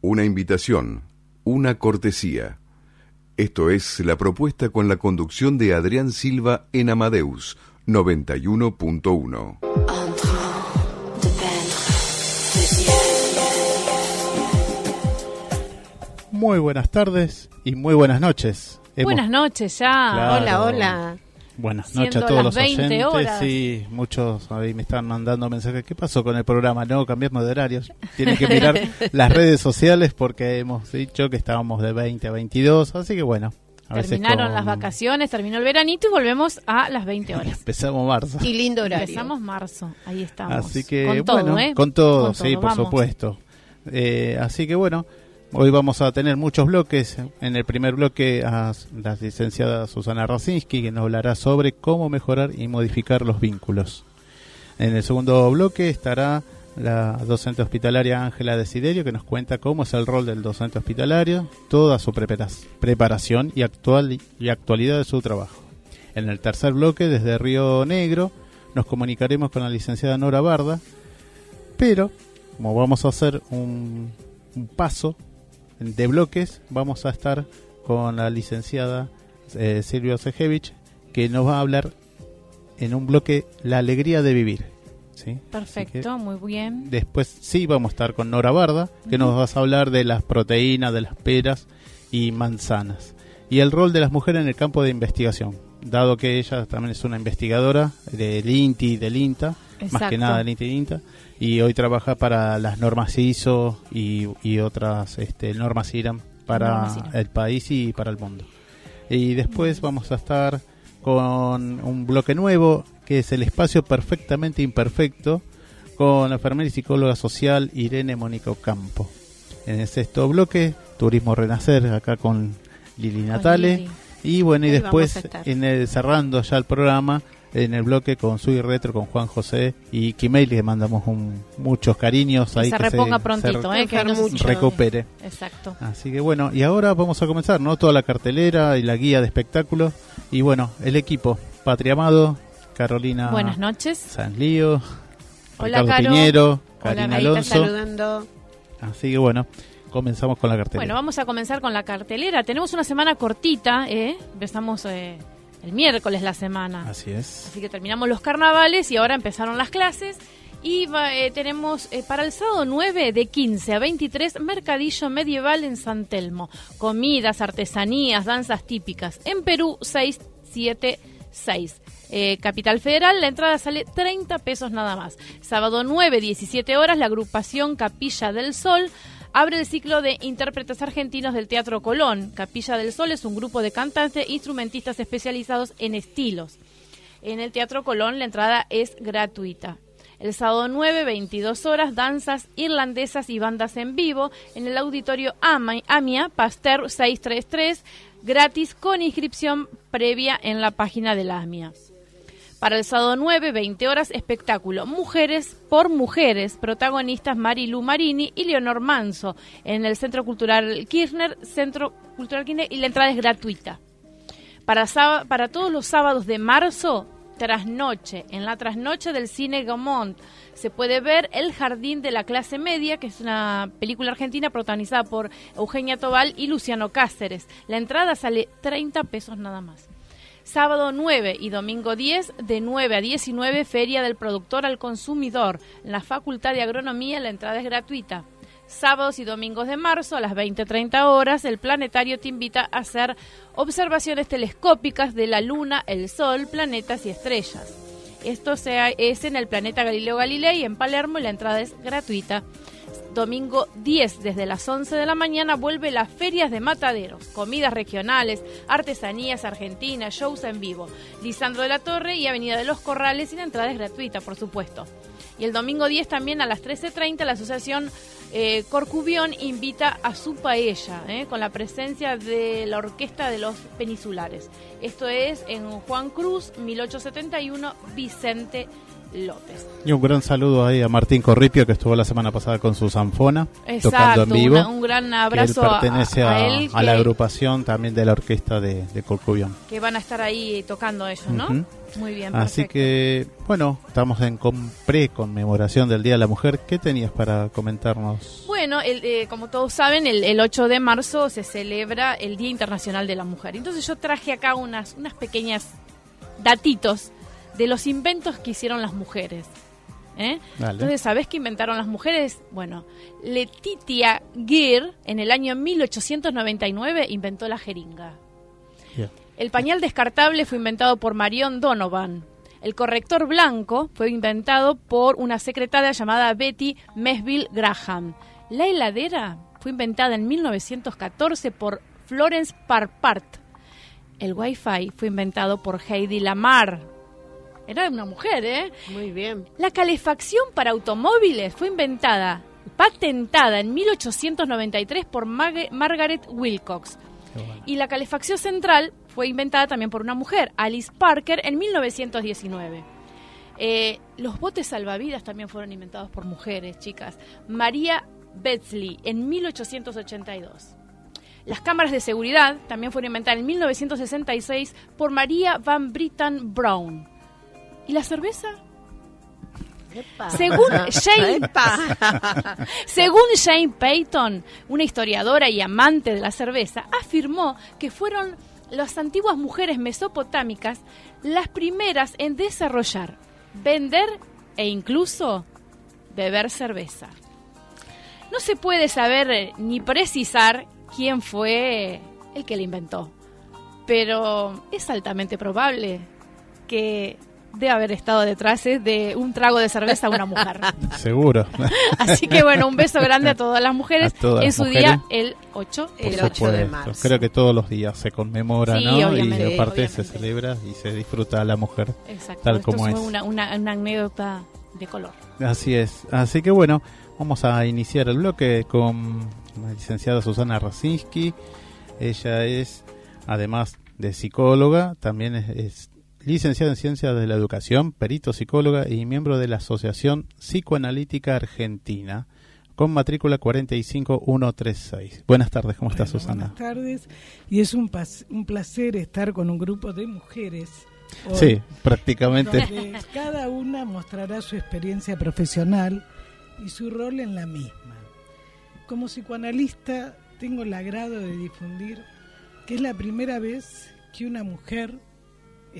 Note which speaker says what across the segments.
Speaker 1: una invitación, una cortesía. Esto es la propuesta con la conducción de Adrián Silva en Amadeus 91.1.
Speaker 2: Muy buenas tardes y muy buenas noches.
Speaker 3: Buenas noches ya.
Speaker 2: Claro.
Speaker 4: Hola, hola.
Speaker 2: Buenas noches a todos
Speaker 3: las
Speaker 2: los
Speaker 3: 20
Speaker 2: oyentes.
Speaker 3: horas.
Speaker 2: Sí, muchos ahí me están mandando mensajes. ¿Qué pasó con el programa? No, cambiamos de horarios. Tienen que mirar las redes sociales porque hemos dicho que estábamos de 20 a 22. Así que bueno. A veces
Speaker 3: Terminaron
Speaker 2: con-
Speaker 3: las vacaciones, terminó el veranito y volvemos a las 20 horas.
Speaker 2: Empezamos marzo.
Speaker 4: Y lindo horario.
Speaker 3: Empezamos marzo, ahí estamos.
Speaker 2: Así que,
Speaker 3: con todo,
Speaker 2: bueno,
Speaker 3: ¿eh?
Speaker 2: con todo,
Speaker 3: Con
Speaker 2: sí,
Speaker 3: todo,
Speaker 2: por
Speaker 3: vamos.
Speaker 2: supuesto. Eh, así que, bueno, hoy vamos a tener muchos bloques. En el primer bloque, a la licenciada Susana Racinski, que nos hablará sobre cómo mejorar y modificar los vínculos. En el segundo bloque estará la docente hospitalaria Ángela Desiderio, que nos cuenta cómo es el rol del docente hospitalario, toda su prepara- preparación y, actual, y actualidad de su trabajo. En el tercer bloque, desde Río Negro, nos comunicaremos con la licenciada Nora Barda, pero como vamos a hacer un paso de bloques, vamos a estar con la licenciada eh, Silvia Sejevich, que nos va a hablar en un bloque la alegría de vivir. ¿sí?
Speaker 3: Perfecto, muy bien.
Speaker 2: Después sí vamos a estar con Nora Barda, que nos vas a hablar de las proteínas, de las peras y manzanas. Y el rol de las mujeres en el campo de investigación, dado que ella también es una investigadora del INTI y del INTA, más que nada del INTI y INTA, y hoy trabaja para las normas ISO y, y otras este, normas IRAM para
Speaker 3: Normas IRAM.
Speaker 2: el país y para el mundo. Y después vamos a estar con un bloque nuevo que es el espacio perfectamente imperfecto con la enfermera y psicóloga social Irene Mónica Campo. En el sexto bloque, Turismo Renacer, acá con Lili Natale.
Speaker 3: Lili.
Speaker 2: Y bueno, y después, en el, cerrando ya el programa, en el bloque con Sui Retro, con Juan José y Kimei, le mandamos un, muchos cariños.
Speaker 3: Que
Speaker 2: ahí
Speaker 3: se
Speaker 2: que
Speaker 3: reponga
Speaker 2: se
Speaker 3: prontito,
Speaker 2: re-
Speaker 3: ¿eh? Que nos-
Speaker 4: mucho.
Speaker 2: recupere.
Speaker 3: Exacto.
Speaker 2: Así que bueno, y ahora vamos a comenzar, ¿no? Toda la cartelera y la guía de espectáculos. Y bueno, el equipo, Patria Amado, Carolina
Speaker 3: Buenas noches.
Speaker 2: Sanlío,
Speaker 3: Hola,
Speaker 2: Ricardo
Speaker 3: Caro.
Speaker 2: Piñero,
Speaker 3: Hola,
Speaker 2: Karina
Speaker 4: Ahí está
Speaker 2: Alonso.
Speaker 4: saludando.
Speaker 2: Así que bueno, comenzamos con la cartelera.
Speaker 3: Bueno, vamos a comenzar con la cartelera. Tenemos una semana cortita, ¿eh? Empezamos eh, el miércoles la semana.
Speaker 2: Así es.
Speaker 3: Así que terminamos los carnavales y ahora empezaron las clases. Y va- eh, tenemos eh, para el sábado 9 de 15 a 23 Mercadillo Medieval en San Telmo. Comidas, artesanías, danzas típicas. En Perú 676. Eh, Capital Federal, la entrada sale 30 pesos nada más. Sábado 9, 17 horas, la agrupación Capilla del Sol abre el ciclo de intérpretes argentinos del Teatro Colón. Capilla del Sol es un grupo de cantantes e instrumentistas especializados en estilos. En el Teatro Colón la entrada es gratuita. El sábado 9, 22 horas, danzas irlandesas y bandas en vivo en el auditorio Amia, Pasteur 633, gratis con inscripción previa en la página de la Amia. Para el sábado 9, 20 horas, espectáculo Mujeres por Mujeres, protagonistas Marilu Marini y Leonor Manso, en el Centro Cultural Kirchner, Centro Cultural Kirchner, y la entrada es gratuita. Para, para todos los sábados de marzo, trasnoche, en la trasnoche del cine Gaumont, se puede ver El Jardín de la Clase Media, que es una película argentina protagonizada por Eugenia Tobal y Luciano Cáceres. La entrada sale 30 pesos nada más. Sábado 9 y domingo 10, de 9 a 19, Feria del Productor al Consumidor. En la Facultad de Agronomía la entrada es gratuita. Sábados y domingos de marzo a las 20-30 horas, el planetario te invita a hacer observaciones telescópicas de la Luna, el Sol, planetas y estrellas. Esto sea, es en el planeta Galileo Galilei en Palermo y la entrada es gratuita domingo 10 desde las 11 de la mañana vuelve las ferias de mataderos, comidas regionales, artesanías argentinas, shows en vivo. Lisandro de la Torre y Avenida de los Corrales y la entrada es gratuita, por supuesto. Y el domingo 10 también a las 13.30 la asociación eh, Corcubión invita a su paella, eh, con la presencia de la Orquesta de los Peninsulares. Esto es en Juan Cruz, 1871, Vicente López.
Speaker 2: Y un gran saludo ahí a Martín Corripio que estuvo la semana pasada con su zanfona tocando en vivo.
Speaker 3: un gran abrazo
Speaker 2: que pertenece a, él, a, la agrupación también de la orquesta de, de Corcubión.
Speaker 3: Que van a estar ahí tocando ellos, ¿no? Muy bien.
Speaker 2: Así que, bueno, estamos en pre-conmemoración del Día de la Mujer. ¿Qué tenías para comentarnos?
Speaker 3: Bueno, eh, como todos saben, el, el, 8 de marzo se celebra el Día Internacional de la Mujer. Entonces yo traje acá unas, unas pequeñas datitos de los inventos que hicieron las mujeres. ¿eh? Entonces, ¿sabés qué inventaron las mujeres? Bueno, Letitia Gear en el año 1899 inventó la jeringa. El pañal descartable fue inventado por Marion Donovan. El corrector blanco fue inventado por una secretaria llamada Betty Mesville Graham. La heladera fue inventada en 1914 por Florence Parpart. El Wi-Fi fue inventado por Heidi Lamar. Era una mujer, ¿eh?
Speaker 4: Muy bien.
Speaker 3: La calefacción para automóviles fue inventada, patentada en 1893 por Margaret Wilcox. Y la calefacción central fue inventada también por una mujer, Alice Parker, en 1919. Eh, los botes salvavidas también fueron inventados por mujeres, chicas. María Betsley, en 1882. Las cámaras de seguridad también fueron inventadas en 1966 por María Van Britten Brown. ¿Y la cerveza? Según Jane, según Jane Payton, una historiadora y amante de la cerveza, afirmó que fueron las antiguas mujeres mesopotámicas las primeras en desarrollar, vender e incluso beber cerveza. No se puede saber eh, ni precisar quién fue el que la inventó, pero es altamente probable que de haber estado detrás de un trago de cerveza a una mujer.
Speaker 2: Seguro.
Speaker 3: Así que bueno, un beso grande a todas las mujeres en su día el 8,
Speaker 2: el 8 de marzo. Creo que todos los días se conmemora, ¿no? Y aparte se celebra y se disfruta a la mujer Exacto. tal como es.
Speaker 3: Una, una, una anécdota de color.
Speaker 2: Así es. Así que bueno, vamos a iniciar el bloque con la licenciada Susana Racinski. Ella es, además de psicóloga, también es licenciada en Ciencias de la Educación, perito psicóloga y miembro de la Asociación Psicoanalítica Argentina, con matrícula 45136. Buenas tardes, ¿cómo estás, Susana?
Speaker 5: Buenas tardes, y es un, un placer estar con un grupo de mujeres.
Speaker 2: sí, prácticamente.
Speaker 5: cada una mostrará su experiencia profesional y su rol en la misma. Como psicoanalista, tengo el agrado de difundir que es la primera vez que una mujer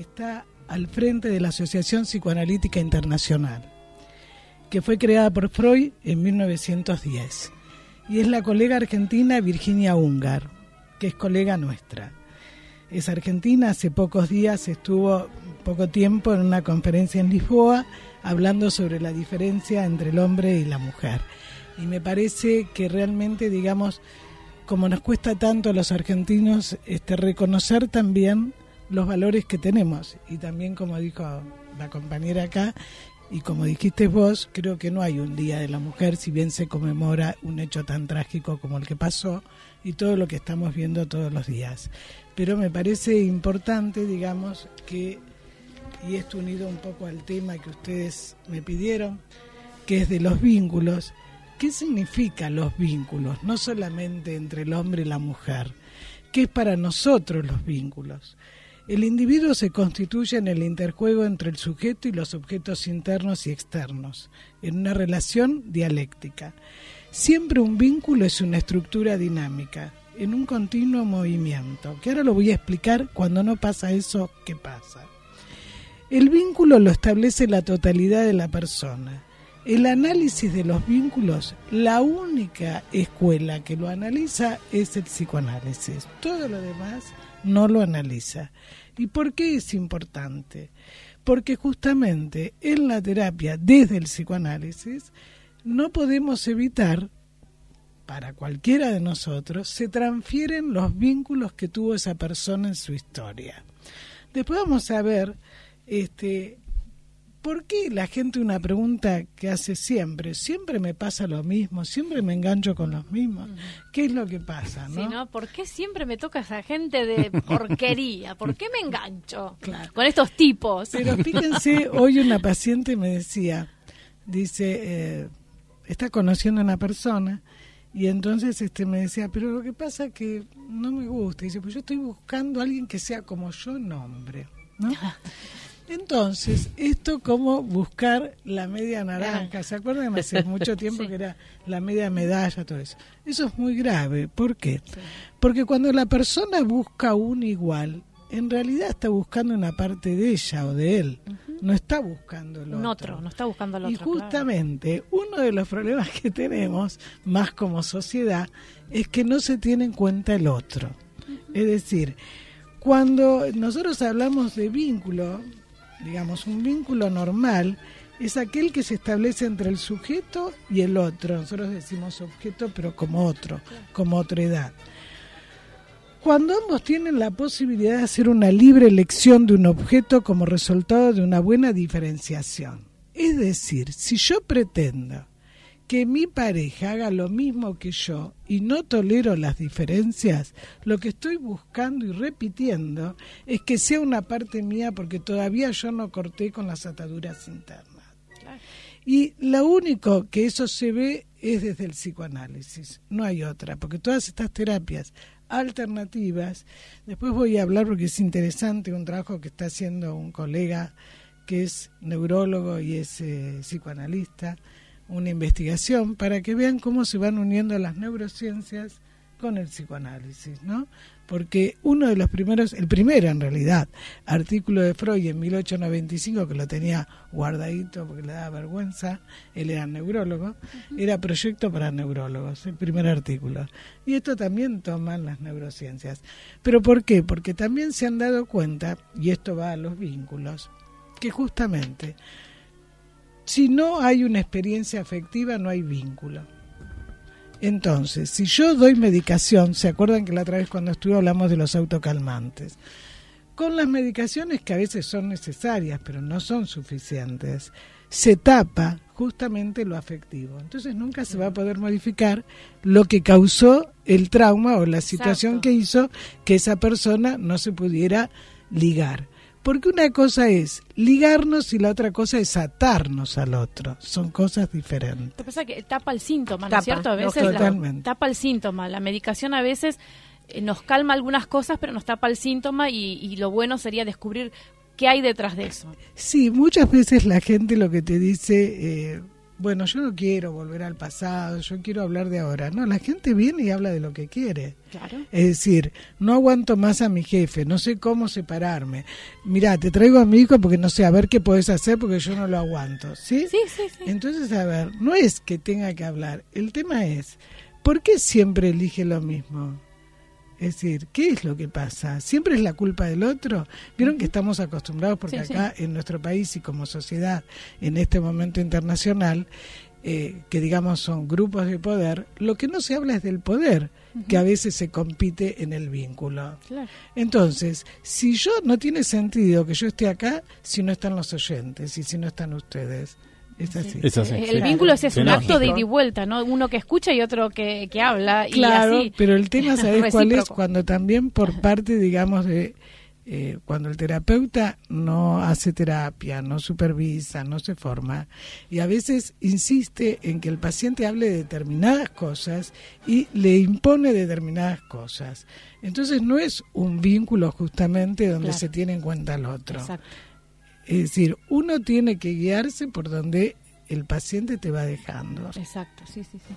Speaker 5: está al frente de la Asociación Psicoanalítica Internacional, que fue creada por Freud en 1910. Y es la colega argentina Virginia Ungar, que es colega nuestra. Es argentina, hace pocos días estuvo poco tiempo en una conferencia en Lisboa hablando sobre la diferencia entre el hombre y la mujer. Y me parece que realmente, digamos, como nos cuesta tanto a los argentinos este, reconocer también los valores que tenemos. Y también, como dijo la compañera acá, y como dijiste vos, creo que no hay un Día de la Mujer, si bien se conmemora un hecho tan trágico como el que pasó y todo lo que estamos viendo todos los días. Pero me parece importante, digamos, que y esto unido un poco al tema que ustedes me pidieron, que es de los vínculos. ¿Qué significan los vínculos? No solamente entre el hombre y la mujer. ¿Qué es para nosotros los vínculos? El individuo se constituye en el interjuego entre el sujeto y los objetos internos y externos, en una relación dialéctica. Siempre un vínculo es una estructura dinámica, en un continuo movimiento, que ahora lo voy a explicar cuando no pasa eso, ¿qué pasa? El vínculo lo establece la totalidad de la persona. El análisis de los vínculos, la única escuela que lo analiza es el psicoanálisis. Todo lo demás no lo analiza. ¿Y por qué es importante? Porque justamente en la terapia, desde el psicoanálisis, no podemos evitar, para cualquiera de nosotros, se transfieren los vínculos que tuvo esa persona en su historia. Después vamos a ver este, ¿Por qué la gente una pregunta que hace siempre? Siempre me pasa lo mismo, siempre me engancho con los mismos. ¿Qué es lo que pasa? ¿no?
Speaker 3: ¿no? ¿Por qué siempre me toca esa gente de porquería? ¿Por qué me engancho con estos tipos?
Speaker 5: Pero fíjense, hoy una paciente me decía, dice, eh, está conociendo a una persona y entonces este me decía, pero lo que pasa es que no me gusta. Dice, pues yo estoy buscando a alguien que sea como yo nombre, ¿no? Entonces, esto como buscar la media naranja, ¿se acuerdan? Hace mucho tiempo que era la media medalla, todo eso. Eso es muy grave. ¿Por qué? Porque cuando la persona busca un igual, en realidad está buscando una parte de ella o de él. No está buscando el otro.
Speaker 3: Un otro, no está buscando el otro.
Speaker 5: Y justamente uno de los problemas que tenemos, más como sociedad, es que no se tiene en cuenta el otro. Es decir, cuando nosotros hablamos de vínculo, digamos, un vínculo normal es aquel que se establece entre el sujeto y el otro. Nosotros decimos objeto, pero como otro, como otra edad. Cuando ambos tienen la posibilidad de hacer una libre elección de un objeto como resultado de una buena diferenciación. Es decir, si yo pretendo que mi pareja haga lo mismo que yo y no tolero las diferencias, lo que estoy buscando y repitiendo es que sea una parte mía porque todavía yo no corté con las ataduras internas. Y lo único que eso se ve es desde el psicoanálisis, no hay otra, porque todas estas terapias alternativas, después voy a hablar porque es interesante un trabajo que está haciendo un colega que es neurólogo y es eh, psicoanalista, una investigación para que vean cómo se van uniendo las neurociencias con el psicoanálisis, ¿no? Porque uno de los primeros, el primero en realidad, artículo de Freud en 1895, que lo tenía guardadito porque le daba vergüenza, él era neurólogo, era proyecto para neurólogos, el primer artículo. Y esto también toman las neurociencias. ¿Pero por qué? Porque también se han dado cuenta, y esto va a los vínculos, que justamente si no hay una experiencia afectiva, no hay vínculo. Entonces, si yo doy medicación, ¿se acuerdan que la otra vez cuando estuve hablamos de los autocalmantes? Con las medicaciones que a veces son necesarias, pero no son suficientes, se tapa justamente lo afectivo. Entonces nunca se va a poder modificar lo que causó el trauma o la situación que hizo que esa persona no se pudiera ligar. Porque una cosa es ligarnos y la otra cosa es atarnos al otro. Son cosas diferentes.
Speaker 3: Lo que pasa es que tapa el síntoma, ¿no es cierto? A veces tapa el síntoma. La medicación a veces eh, nos calma algunas cosas, pero nos tapa el síntoma y, lo bueno sería descubrir qué hay detrás de eso.
Speaker 5: Sí, muchas veces la gente lo que te dice... Eh, bueno, yo no quiero volver al pasado, yo quiero hablar de ahora. No, la gente viene y habla de lo que quiere.
Speaker 3: Claro.
Speaker 5: Es decir, no aguanto más a mi jefe, no sé cómo separarme. Mira, te traigo a mi hijo porque no sé, a ver qué puedes hacer porque yo no lo aguanto. ¿Sí?
Speaker 3: Sí, sí, sí.
Speaker 5: Entonces, a ver, no es que tenga que hablar. El tema es, ¿por qué siempre elige lo mismo? Es decir, ¿qué es lo que pasa? ¿Siempre es la culpa del otro? Vieron que estamos acostumbrados, porque acá en nuestro país y como sociedad, en este momento internacional, eh, que digamos son grupos de poder, lo que no se habla es del poder, que a veces se compite en el vínculo. Entonces, si yo no tiene sentido que yo esté acá si no están los oyentes y si no están ustedes. Es así.
Speaker 3: el vínculo es, un acto de ida y vuelta, ¿no? Uno que escucha y otro que, habla.
Speaker 5: Claro,
Speaker 3: y así.
Speaker 5: pero el tema, ¿sabes cuál es? Cuando también por parte, digamos, de eh, cuando el terapeuta no hace terapia, no supervisa, no se forma, y a veces insiste en que el paciente hable de determinadas cosas y le impone determinadas cosas. Entonces no es un vínculo justamente donde se tiene en cuenta al otro. Es decir, uno tiene que guiarse por donde el paciente te va dejando.
Speaker 3: Exacto, sí, sí, sí.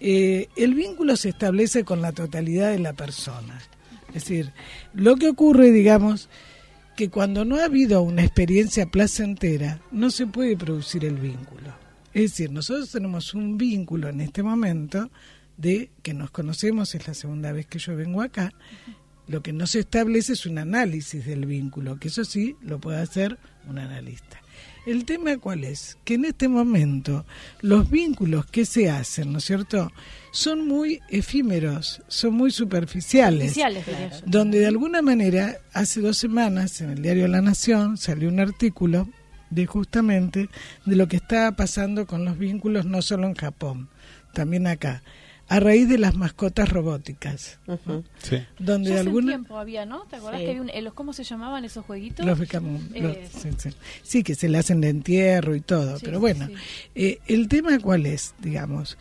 Speaker 5: Eh, el vínculo se establece con la totalidad de la persona. Es decir, lo que ocurre, digamos, que cuando no ha habido una experiencia placentera, no se puede producir el vínculo. Es decir, nosotros tenemos un vínculo en este momento de que nos conocemos, es la segunda vez que yo vengo acá, lo que no se establece es un análisis del vínculo, que eso sí lo puede hacer un analista. El tema cuál es? Que en este momento los vínculos que se hacen, ¿no es cierto?, son muy efímeros, son muy superficiales.
Speaker 3: superficiales
Speaker 5: donde de alguna manera, hace dos semanas, en el diario La Nación, salió un artículo de justamente de lo que estaba pasando con los vínculos no solo en Japón, también acá a raíz de las mascotas robóticas.
Speaker 2: sí.
Speaker 5: Donde
Speaker 3: ya
Speaker 5: hace
Speaker 3: tiempo había, ¿no? ¿Te acordás que había un, eh, los, cómo se llamaban esos jueguitos?
Speaker 5: Los, eh, sí, sí. sí, que se le hacen de entierro y todo. pero bueno, eh, el tema cuál es, digamos,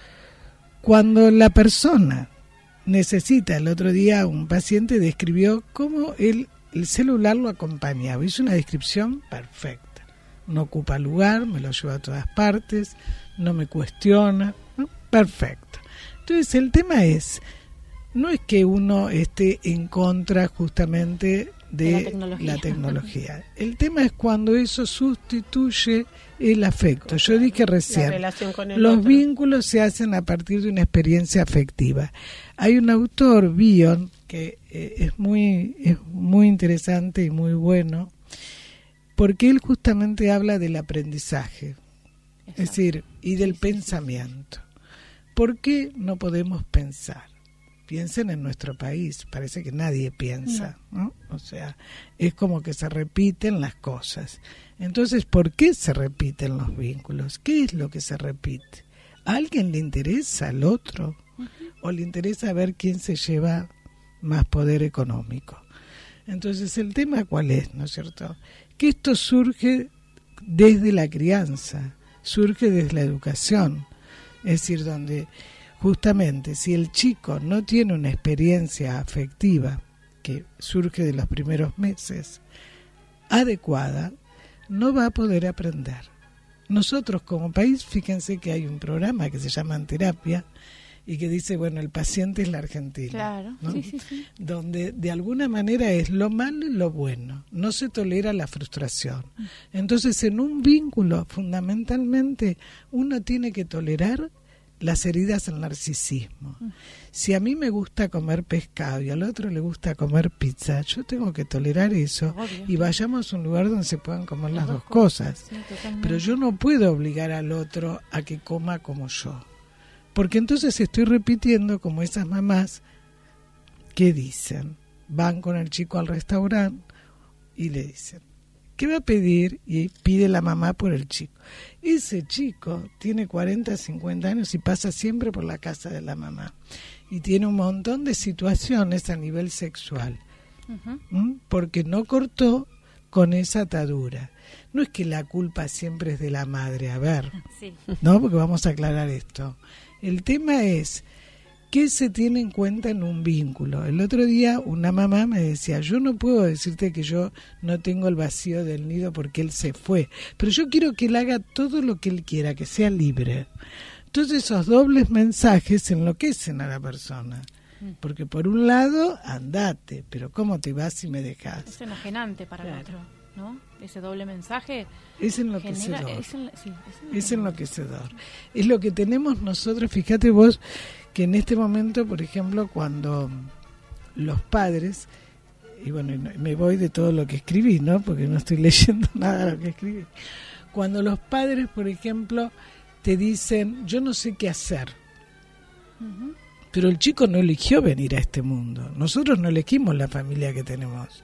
Speaker 5: cuando la persona necesita, el otro día un paciente describió cómo el, el celular lo acompañaba. Hizo una descripción perfecta. No ocupa lugar, me lo lleva a todas partes, no me cuestiona. Perfecto. Entonces el tema es, no es que uno esté en contra justamente de, la, tecnología. El tema es cuando eso sustituye el afecto. Yo dije recién, los vínculos se hacen a partir de una experiencia afectiva. Hay un autor, Bion, que eh, es muy, es muy interesante y muy bueno, porque él justamente habla del aprendizaje, es decir, y del pensamiento. ¿Por qué no podemos pensar? Piensen en nuestro país, parece que nadie piensa, ¿no? O sea, es como que se repiten las cosas. Entonces, ¿por qué se repiten los vínculos? ¿Qué es lo que se repite? ¿A alguien le interesa al otro? ¿O le interesa ver quién se lleva más poder económico? Entonces, el tema cuál es, ¿no es cierto? Que esto surge desde la crianza, surge desde la educación es decir, donde justamente si el chico no tiene una experiencia afectiva que surge de los primeros meses adecuada, no va a poder aprender. Nosotros como país, fíjense que hay un programa que se llama Terapia y que dice, bueno, el paciente es la Argentina.
Speaker 3: Claro,
Speaker 5: Donde de alguna manera es lo malo y lo bueno, no se tolera la frustración. Entonces, en un vínculo, fundamentalmente, uno tiene que tolerar las heridas del narcisismo. Si a mí me gusta comer pescado y al otro le gusta comer pizza, yo tengo que tolerar eso y vayamos a un lugar donde se puedan comer las, dos, cosas. Pero yo no puedo obligar al otro a que coma como yo. Porque entonces estoy repitiendo como esas mamás que dicen, van con el chico al restaurante y le dicen, ¿qué va a pedir? Y pide la mamá por el chico. Ese chico tiene 40, 50 años y pasa siempre por la casa de la mamá. Y tiene un montón de situaciones a nivel sexual. Porque no cortó con esa atadura. No es que la culpa siempre es de la madre, a ver, ¿no? Porque vamos a aclarar esto. El tema es qué se tiene en cuenta en un vínculo. El otro día una mamá me decía, yo no puedo decirte que yo no tengo el vacío del nido porque él se fue, pero yo quiero que él haga todo lo que él quiera, que sea libre. Entonces esos dobles mensajes enloquecen a la persona. Mm. Porque por un lado, andate, pero ¿cómo te vas si me dejas?
Speaker 3: Es enajenante para el otro, ¿no? Ese doble mensaje
Speaker 5: es enloquecedor es, enloquecedor es lo que tenemos nosotros fíjate vos que en este momento por ejemplo cuando los padres y bueno me voy de todo lo que escribí no porque no estoy leyendo nada de lo que escribí cuando los padres por ejemplo te dicen yo no sé qué hacer pero el chico no eligió venir a este mundo. Nosotros no elegimos la familia que tenemos.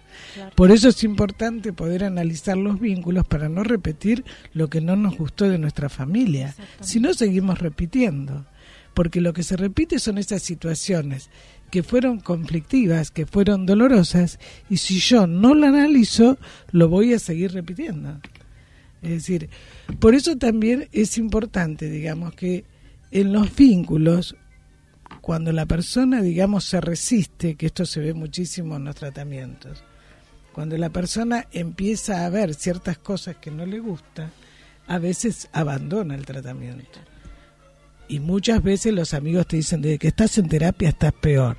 Speaker 5: Por eso es importante poder analizar los vínculos para no repetir lo que no nos gustó de nuestra familia. Si no, seguimos repitiendo. Porque lo que se repite son esas situaciones que fueron conflictivas, que fueron dolorosas, y si yo no la analizo, lo voy a seguir repitiendo. Es decir, por eso también es importante, digamos, que en los vínculos, cuando la persona, digamos, se resiste, que esto se ve muchísimo en los tratamientos, cuando la persona empieza a ver ciertas cosas que no le gusta, a veces abandona el tratamiento. Y muchas veces los amigos te dicen, desde que estás en terapia estás peor.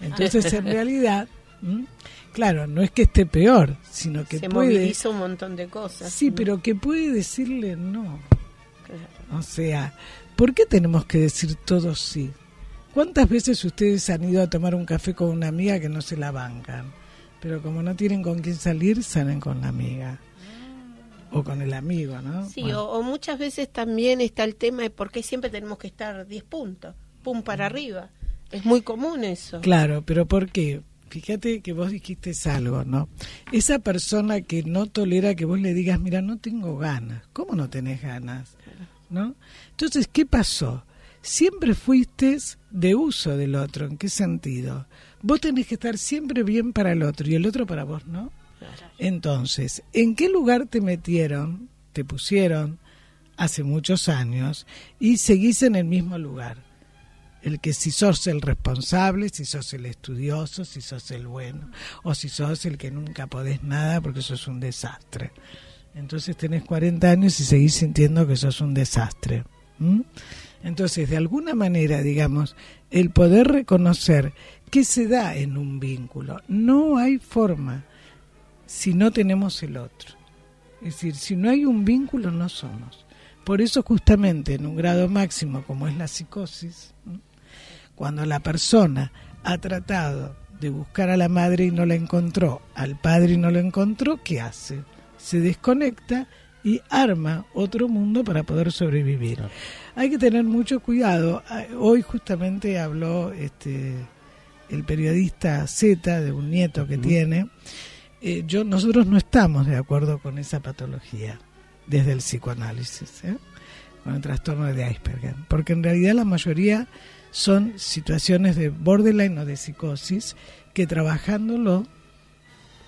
Speaker 5: Entonces, en realidad, claro, no es que esté peor, sino que
Speaker 4: Se
Speaker 5: puede...
Speaker 4: moviliza un montón de cosas.
Speaker 5: Sí, pero que puede decirle no. O sea, ¿por qué tenemos que decir todo sí? ¿Cuántas veces ustedes han ido a tomar un café con una amiga que no se la bancan? Pero como no tienen con quién salir, salen con la amiga. O con el amigo, ¿no?
Speaker 4: Sí,
Speaker 5: Bueno.
Speaker 4: o, o muchas veces también está el tema de por qué siempre tenemos que estar 10 puntos, pum para arriba. Es muy común eso.
Speaker 5: Claro, pero ¿por qué? Fíjate que vos dijiste algo, ¿no? Esa persona que no tolera que vos le digas, mira, no tengo ganas. ¿Cómo no tenés ganas? ¿No? Entonces, ¿qué pasó? Siempre fuiste de uso del otro. ¿En qué sentido? Vos tenés que estar siempre bien para el otro y el otro para vos, ¿no? Entonces, ¿en qué lugar te metieron, te pusieron hace muchos años y seguís en el mismo lugar? El que si sos el responsable, si sos el estudioso, si sos el bueno, o si sos el que nunca podés nada porque sos un desastre. Entonces tenés 40 años y seguís sintiendo que sos un desastre. Entonces, de alguna manera, digamos, el poder reconocer qué se da en un vínculo. No hay forma si no tenemos el otro. Es decir, si no hay un vínculo, no somos. Por eso justamente en un grado máximo como es la psicosis, cuando la persona ha tratado de buscar a la madre y no la encontró, al padre y no lo encontró, ¿qué hace? Se desconecta y arma otro mundo para poder sobrevivir. Hay que tener mucho cuidado. Hoy justamente habló este el periodista Z de un nieto que tiene. Eh, yo nosotros no estamos de acuerdo con esa patología desde el psicoanálisis, ¿eh? con el trastorno de Asperger, porque en realidad la mayoría son situaciones de borderline o de psicosis que trabajándolo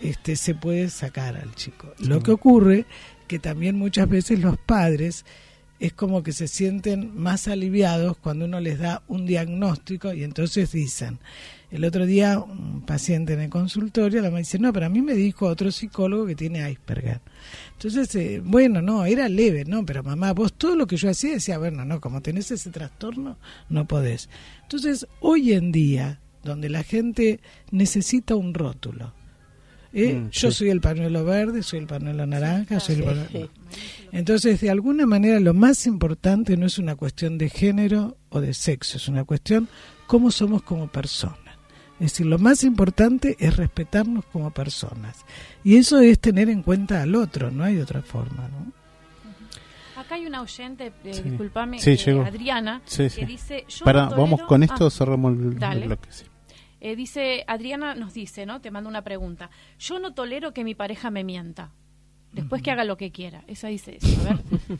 Speaker 5: este se puede sacar al chico. Lo que ocurre que también muchas veces los padres es como que se sienten más aliviados cuando uno les da un diagnóstico y entonces dicen, el otro día un paciente en el consultorio, la mamá dice, no, pero a mí me dijo otro psicólogo que tiene Asperger. Entonces, eh, bueno, no, era leve, no, pero mamá, vos todo lo que yo hacía decía, bueno, no, como tenés ese trastorno, no podés. Entonces, hoy en día, donde la gente necesita un rótulo, ¿eh?
Speaker 2: Mm,
Speaker 5: yo
Speaker 2: sí.
Speaker 5: soy el pañuelo verde, soy el pañuelo naranja, soy el pañuelo...
Speaker 4: sí.
Speaker 5: Entonces, de alguna manera, lo más importante no es una cuestión de género o de sexo, es una cuestión cómo somos como personas. Es decir, lo más importante es respetarnos como personas. Y eso es tener en cuenta al otro, no hay otra forma, ¿no?
Speaker 3: Acá hay una oyente, eh,
Speaker 2: Sí.
Speaker 3: disculpame,
Speaker 2: Sí,
Speaker 3: eh. Adriana,
Speaker 2: Sí, sí.
Speaker 3: que dice... Yo
Speaker 2: Para,
Speaker 3: no tolero-
Speaker 2: vamos con esto,
Speaker 3: Ah,
Speaker 2: cerramos el, el
Speaker 3: dale.
Speaker 2: bloque.
Speaker 3: Eh, dice, Adriana nos dice, ¿no? Te mando una pregunta. Yo no tolero que mi pareja me mienta. Después que haga lo que quiera. Esa dice eso. A ver.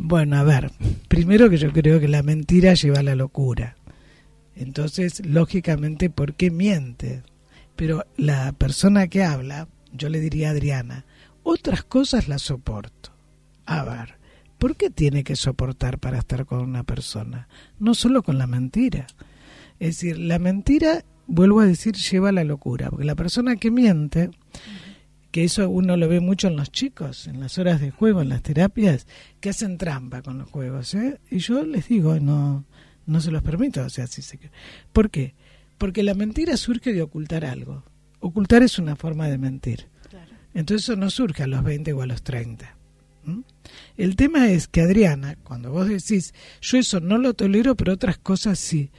Speaker 5: Bueno, a ver, primero que yo creo que la mentira lleva a la locura. Entonces, lógicamente, ¿por qué miente? Pero la persona que habla, yo le diría a Adriana, otras cosas las soporto. A ver, ¿por qué tiene que soportar para estar con una persona? No solo con la mentira. Es decir, la mentira, vuelvo a decir, lleva a la locura, porque la persona que miente, que eso uno lo ve mucho en los chicos, en las horas de juego, en las terapias, que hacen trampa con los juegos. ¿eh? Y yo les digo, no, no se los permito. O sea, se... ¿Por qué? Porque la mentira surge de ocultar algo. Ocultar es una forma de mentir.
Speaker 3: Claro.
Speaker 5: Entonces eso no surge a los 20 o a los 30. ¿m? El tema es que Adriana, cuando vos decís, yo eso no lo tolero, pero otras cosas sí.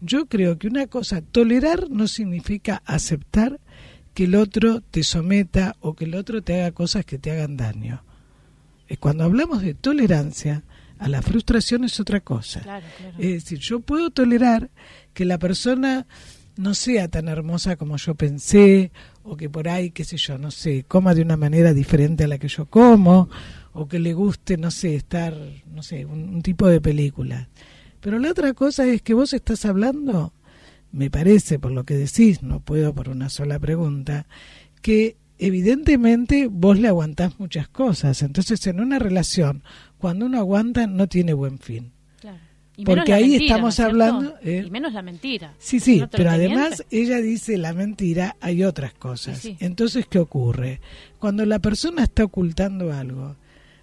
Speaker 5: Yo creo que una cosa, tolerar no significa aceptar que el otro te someta o que el otro te haga cosas que te hagan daño. Eh, Cuando hablamos de tolerancia, a la frustración es otra cosa.
Speaker 3: Claro, claro.
Speaker 5: Es decir, yo puedo tolerar que la persona no sea tan hermosa como yo pensé, o que por ahí, qué sé yo, no sé, coma de una manera diferente a la que yo como, o que le guste, no sé, estar, no sé, un, un tipo de película. Pero la otra cosa es que vos estás hablando me parece, por lo que decís, no puedo por una sola pregunta, que evidentemente vos le aguantás muchas cosas. Entonces, en una relación, cuando uno aguanta, no tiene buen fin.
Speaker 3: Claro. Y
Speaker 5: Porque ahí
Speaker 3: mentira,
Speaker 5: estamos
Speaker 3: ¿no es cierto?
Speaker 5: hablando, eh,
Speaker 3: Y menos la mentira.
Speaker 5: Sí, sí,
Speaker 3: ¿No te
Speaker 5: pero además ella dice la mentira, hay otras cosas.
Speaker 3: Sí, sí.
Speaker 5: Entonces, ¿qué ocurre? Cuando la persona está ocultando algo,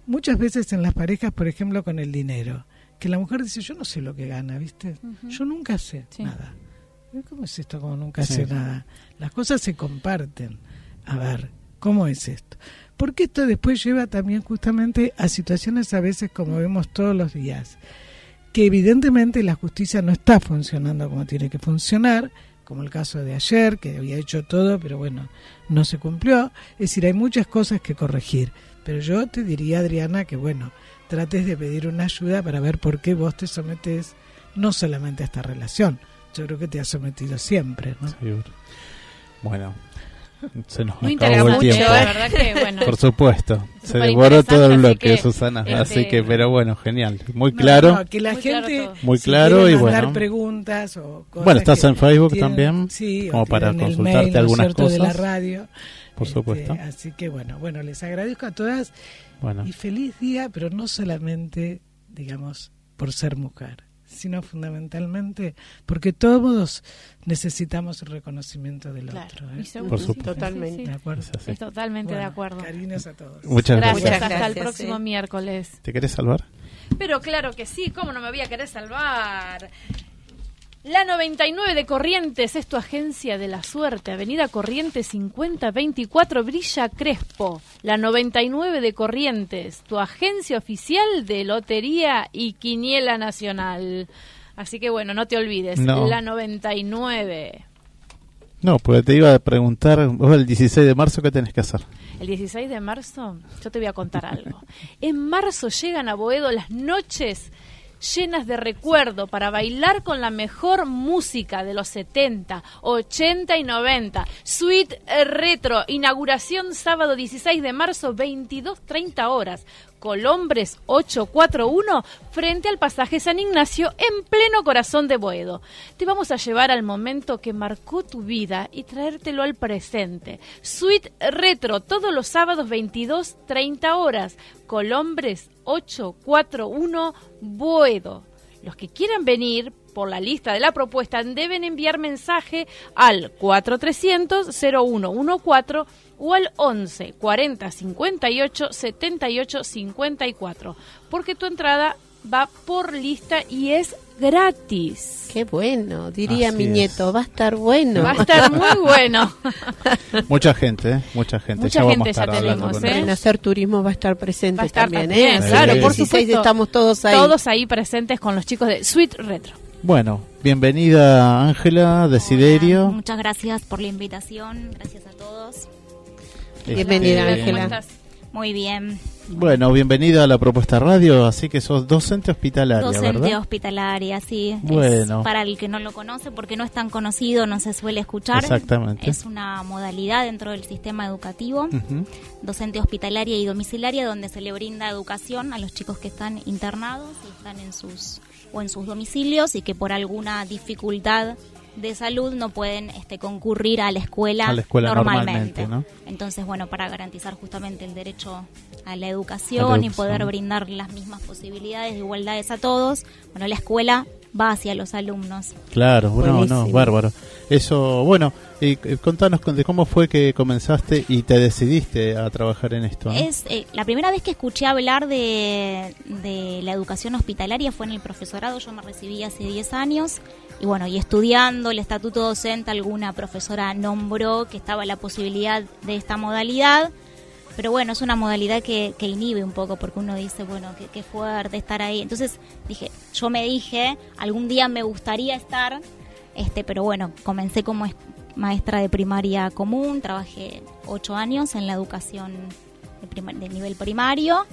Speaker 5: muchas veces en las parejas, por ejemplo, con el dinero, que la mujer dice, yo no sé lo que gana, ¿viste? Yo nunca sé
Speaker 3: Sí.
Speaker 5: nada. ¿Cómo es esto como nunca
Speaker 2: Sí.
Speaker 5: sé nada? Las cosas se comparten. A ver, ¿cómo es esto? Porque esto después lleva también justamente a situaciones a veces como vemos todos los días, que evidentemente la justicia no está funcionando como tiene que funcionar, como el caso de ayer, que había hecho todo, pero bueno, no se cumplió. Es decir, hay muchas cosas que corregir. Pero yo te diría, Adriana, que bueno, trates de pedir una ayuda para ver por qué vos te sometes no solamente a esta relación, yo creo que te has sometido siempre, ¿no?
Speaker 2: Seguro. Bueno, se nos
Speaker 3: Muy
Speaker 2: acabó el tiempo.
Speaker 3: la verdad que bueno.
Speaker 2: Por supuesto, se devoró todo el bloque,
Speaker 3: así que,
Speaker 2: Susana.
Speaker 3: este,
Speaker 2: Así que, pero bueno, genial. Muy
Speaker 5: No,
Speaker 2: claro.
Speaker 5: no, que la
Speaker 3: Muy claro
Speaker 5: gente.
Speaker 2: Muy claro
Speaker 5: quiere
Speaker 2: y
Speaker 5: mandar
Speaker 2: bueno.
Speaker 5: preguntas o cosas
Speaker 2: Bueno, estás en Facebook
Speaker 5: tienen-
Speaker 2: también,
Speaker 5: sí,
Speaker 2: como para consultarte
Speaker 5: mail, ¿no es
Speaker 2: algunas
Speaker 5: cierto? de la
Speaker 2: cosas.
Speaker 5: radio.
Speaker 2: Por
Speaker 5: Este,
Speaker 2: supuesto.
Speaker 5: así que bueno, bueno, les agradezco a todas
Speaker 2: Bueno,
Speaker 5: y feliz día, pero no solamente, digamos, por ser mujer, sino fundamentalmente porque todos necesitamos el reconocimiento del
Speaker 3: Claro,
Speaker 5: otro. ¿eh?
Speaker 3: y seguro,
Speaker 2: Por supuesto.
Speaker 4: Totalmente.
Speaker 3: sí,
Speaker 5: ¿De
Speaker 3: sí.
Speaker 5: acuerdo?
Speaker 2: es así.
Speaker 3: Es totalmente de acuerdo.
Speaker 5: Cariños a todos.
Speaker 2: Muchas
Speaker 3: Gracias,
Speaker 2: gracias.
Speaker 3: hasta el próximo
Speaker 4: sí.
Speaker 3: miércoles.
Speaker 2: ¿Te querés salvar?
Speaker 3: Pero claro que sí, ¿cómo no me voy a querer salvar? La 99 de Corrientes es tu agencia de la suerte. Avenida Corrientes 5024 Brilla Crespo. La 99 de Corrientes, tu agencia oficial de Lotería y Quiniela Nacional. Así que bueno, no te olvides.
Speaker 2: No.
Speaker 3: La 99.
Speaker 2: No, porque te iba a preguntar, vos el 16 de marzo, ¿qué tenés que hacer?
Speaker 3: El 16 de marzo, yo te voy a contar algo. En marzo llegan a Boedo las noches llenas de recuerdo para bailar con la mejor música de los 70, 80 y 90. Suite eh, Retro, inauguración sábado 16 de marzo, 22.30 horas. Colombres 841 frente al pasaje San Ignacio en pleno corazón de Boedo. Te vamos a llevar al momento que marcó tu vida y traértelo al presente. Suite Retro todos los sábados 22.30 horas. Colombres 841 Boedo. Los que quieran venir por la lista de la propuesta deben enviar mensaje al 4300 0114 o al 11 40 58 78 54 porque tu entrada va por lista y es gratis.
Speaker 4: Qué bueno, diría
Speaker 2: Así
Speaker 4: mi
Speaker 2: es.
Speaker 4: nieto, va a estar bueno.
Speaker 3: Va a estar muy bueno.
Speaker 2: Mucha gente, ¿eh? Mucha gente.
Speaker 3: Mucha
Speaker 2: ya
Speaker 3: gente
Speaker 2: vamos a estar
Speaker 3: ya tenemos, ¿eh?
Speaker 4: En hacer turismo va a estar presente
Speaker 3: Va a estar
Speaker 4: también,
Speaker 3: también,
Speaker 4: ¿eh?
Speaker 2: claro,
Speaker 4: El
Speaker 2: por
Speaker 4: 16
Speaker 3: supuesto.
Speaker 4: estamos todos ahí.
Speaker 3: Todos ahí presentes con los chicos de Sweet Retro.
Speaker 2: Bueno, bienvenida Ángela, Desiderio.
Speaker 6: Hola, muchas gracias por la invitación. Gracias a todos.
Speaker 2: Este,
Speaker 4: Bienvenida,
Speaker 3: ¿Cómo
Speaker 4: Ángela.
Speaker 6: Muy bien.
Speaker 2: Bueno, bienvenida a la propuesta radio, así que sos docente hospitalaria,
Speaker 6: Docente
Speaker 2: ¿verdad?
Speaker 6: hospitalaria, sí. Es
Speaker 2: Bueno.
Speaker 6: para el que no lo conoce, porque no es tan conocido, no se suele escuchar.
Speaker 2: Exactamente.
Speaker 6: Es una modalidad dentro del sistema educativo,
Speaker 2: Ujú.
Speaker 6: docente hospitalaria y domiciliaria, donde se le brinda educación a los chicos que están internados y están en sus o en sus domicilios y que por alguna dificultad de salud no pueden este, concurrir a la escuela,
Speaker 2: A la escuela
Speaker 6: normalmente.
Speaker 2: normalmente, ¿no?
Speaker 6: Entonces, bueno, para garantizar justamente el derecho a la educación,
Speaker 2: A la
Speaker 6: y poder brindar las mismas posibilidades de igualdades a todos, bueno, la escuela va hacia los alumnos.
Speaker 2: Claro, no, no, bárbaro. Eso, bueno, y, eh, contanos con- de cómo fue que comenzaste y te decidiste a trabajar en esto. ¿no?
Speaker 6: Es eh, la primera vez que escuché hablar de, de la educación hospitalaria fue en el profesorado. Yo me recibí hace 10 años y bueno, y estudiando el estatuto docente, alguna profesora nombró que estaba la posibilidad de esta modalidad. Pero bueno, es una modalidad que, que inhibe un poco porque uno dice, bueno, qué, fuerte estar ahí. Entonces dije, yo me dije, algún día me gustaría estar, este, pero bueno, comencé como es- maestra de primaria común, trabajé ocho años en la educación de, de nivel primario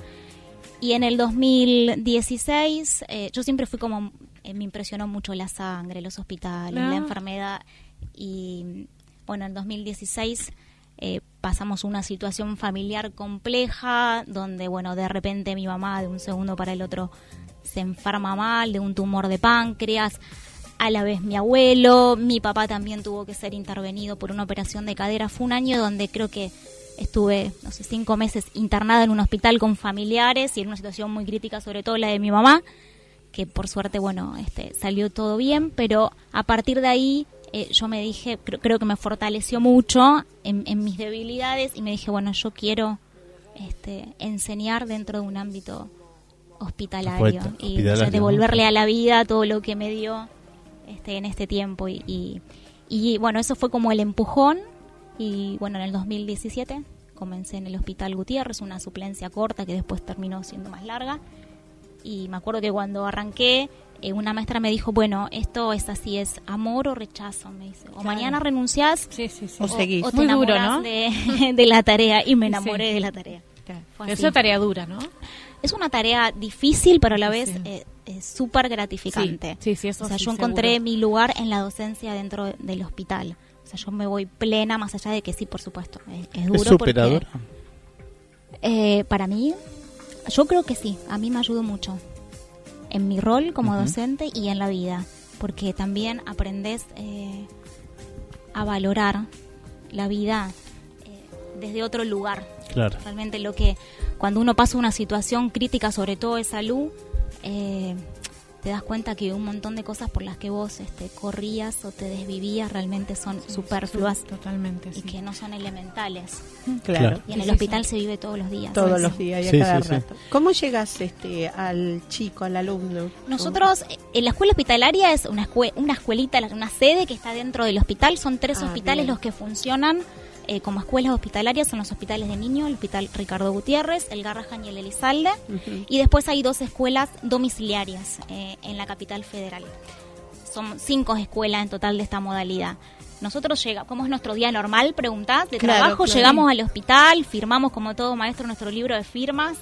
Speaker 6: y en el 2016 eh, yo siempre fui como, eh, me impresionó mucho la sangre, los hospitales,
Speaker 3: Ah.
Speaker 6: la enfermedad y bueno, en 2016 eh, pasamos una situación familiar compleja donde, bueno, de repente mi mamá de un segundo para el otro se enferma mal de un tumor de páncreas. a la vez mi abuelo, mi papá también tuvo que ser intervenido por una operación de cadera. Fue un año donde creo que estuve, no sé, cinco meses internada en un hospital con familiares y en una situación muy crítica, sobre todo la de mi mamá, que por suerte, bueno, este, salió todo bien, pero a partir de ahí eh, yo me dije, creo, creo que me fortaleció mucho en, en mis debilidades y me dije, bueno, yo quiero este, enseñar dentro de un ámbito hospitalario y
Speaker 2: hospitalario,
Speaker 6: o sea,
Speaker 2: ¿no?
Speaker 6: devolverle a la vida todo lo que me dio este, en este tiempo y, y, y, bueno, eso fue como el empujón y bueno, en el 2017 comencé en el Hospital Gutiérrez, una suplencia corta que después terminó siendo más larga y me acuerdo que cuando arranqué eh, una maestra me dijo, bueno, esto es así, es amor o rechazo, me dice, o mañana renunciás
Speaker 3: Sí, sí, sí.
Speaker 4: O seguís.
Speaker 6: o te
Speaker 3: Muy duro, ¿no?
Speaker 6: de, de la tarea y me enamoré
Speaker 3: sí.
Speaker 6: de la tarea.
Speaker 3: Es una tarea dura, ¿no?
Speaker 6: Es una tarea difícil, pero a la vez
Speaker 3: Sí.
Speaker 6: eh, es súper gratificante.
Speaker 3: Sí, sí, sí, eso
Speaker 6: O sea,
Speaker 3: sí,
Speaker 6: yo encontré
Speaker 3: seguro.
Speaker 6: mi lugar en la docencia dentro de- del hospital. O sea, yo me voy plena, más allá de que sí, por supuesto, es, es duro.
Speaker 2: ¿Es superadora?
Speaker 6: porque, eh, para mí, yo creo que sí, a mí me ayudó mucho en mi rol como docente y en la vida, porque también aprendes eh, a valorar la vida eh, desde otro lugar.
Speaker 2: Claro.
Speaker 6: Realmente lo que cuando uno pasa una situación crítica, sobre todo de salud, eh, te das cuenta que un montón de cosas por las que vos este, corrías o te desvivías realmente son superfluas
Speaker 3: Totalmente,
Speaker 6: y
Speaker 3: sí.
Speaker 6: que no son elementales.
Speaker 4: Claro.
Speaker 6: Y en
Speaker 3: Sí,
Speaker 6: el
Speaker 3: sí,
Speaker 6: hospital
Speaker 3: sí.
Speaker 6: se vive todos los días.
Speaker 4: Todos
Speaker 6: Sí.
Speaker 4: los días y a
Speaker 2: Sí,
Speaker 4: cada
Speaker 2: sí, sí.
Speaker 4: rato. ¿Cómo llegas este al chico, al alumno?
Speaker 6: Nosotros, en la escuela hospitalaria es una, escue- una escuelita, una sede que está dentro del hospital. Son tres
Speaker 4: Ah,
Speaker 6: hospitales
Speaker 4: bien.
Speaker 6: los que funcionan eh, como escuelas hospitalarias. Son los hospitales de niños, el hospital Ricardo Gutiérrez, el Garrahan y el Elizalde. Y después hay dos escuelas domiciliarias eh, en la capital federal. Son cinco escuelas en total de esta modalidad. Nosotros llegamos, como es nuestro día normal, preguntás, de
Speaker 4: Claro,
Speaker 6: trabajo,
Speaker 4: claro.
Speaker 6: llegamos al hospital, firmamos como todo maestro nuestro libro de firmas,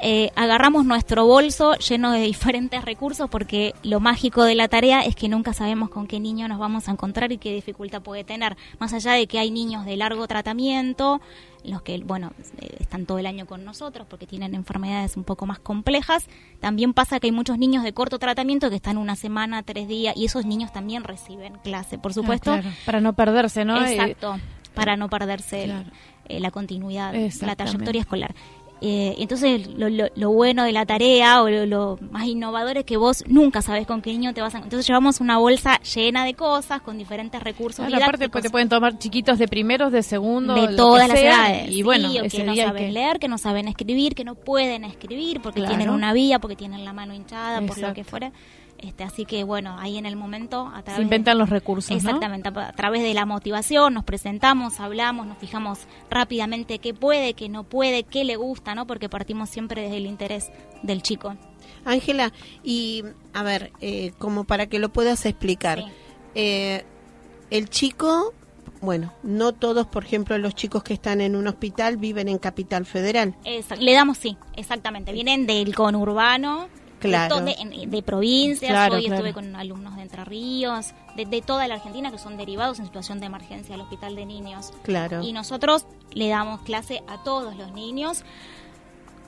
Speaker 6: eh, agarramos nuestro bolso lleno de diferentes recursos porque lo mágico de la tarea es que nunca sabemos con qué niño nos vamos a encontrar y qué dificultad puede tener. Más allá de que hay niños de largo tratamiento, los que, bueno, eh, están todo el año con nosotros porque tienen enfermedades un poco más complejas, también pasa que hay muchos niños de corto tratamiento que están una semana, tres días y esos niños también reciben clase, por supuesto.
Speaker 3: Ah, claro. Para no perderse, ¿no? Eh,
Speaker 6: Exacto, para no perderse el- eh, la continuidad, la trayectoria escolar. Eh, entonces, lo, lo- lo bueno de la tarea o lo, lo más innovador es que vos nunca sabes con qué niño te vas a Entonces, llevamos una bolsa llena de cosas con diferentes recursos
Speaker 3: Claro, aparte pues, te pueden tomar chiquitos de primeros, de segundo,
Speaker 6: de todas las
Speaker 3: sea,
Speaker 6: edades.
Speaker 3: Y bueno,
Speaker 6: Sí, o
Speaker 3: ese
Speaker 6: que no
Speaker 3: día
Speaker 6: saben
Speaker 3: que-
Speaker 6: leer, que no saben escribir, que no pueden escribir porque
Speaker 3: Claro.
Speaker 6: tienen una vía, porque tienen la mano hinchada, por lo que fuera. Este, así que bueno, ahí en el momento a
Speaker 3: se
Speaker 6: través de-
Speaker 3: inventan los recursos.
Speaker 6: Exactamente, a a través de la motivación nos presentamos, hablamos, nos fijamos rápidamente qué puede, qué no puede, qué le gusta, ¿no? Porque partimos siempre desde el interés del chico.
Speaker 4: Ángela, y a ver, eh, como para que lo puedas explicar,
Speaker 6: Sí.
Speaker 4: eh, el chico, bueno, no todos, por ejemplo, los chicos que están en un hospital viven en Capital Federal.
Speaker 6: Le damos sí, exactamente. Vienen del conurbano,
Speaker 4: Claro.
Speaker 6: de, de- de provincias.
Speaker 3: Claro,
Speaker 6: Hoy
Speaker 3: claro.
Speaker 6: estuve con alumnos de Entre Ríos, de, de toda la Argentina que son derivados en situación de emergencia al hospital de niños.
Speaker 4: Claro.
Speaker 6: Y nosotros le damos clase a todos los niños.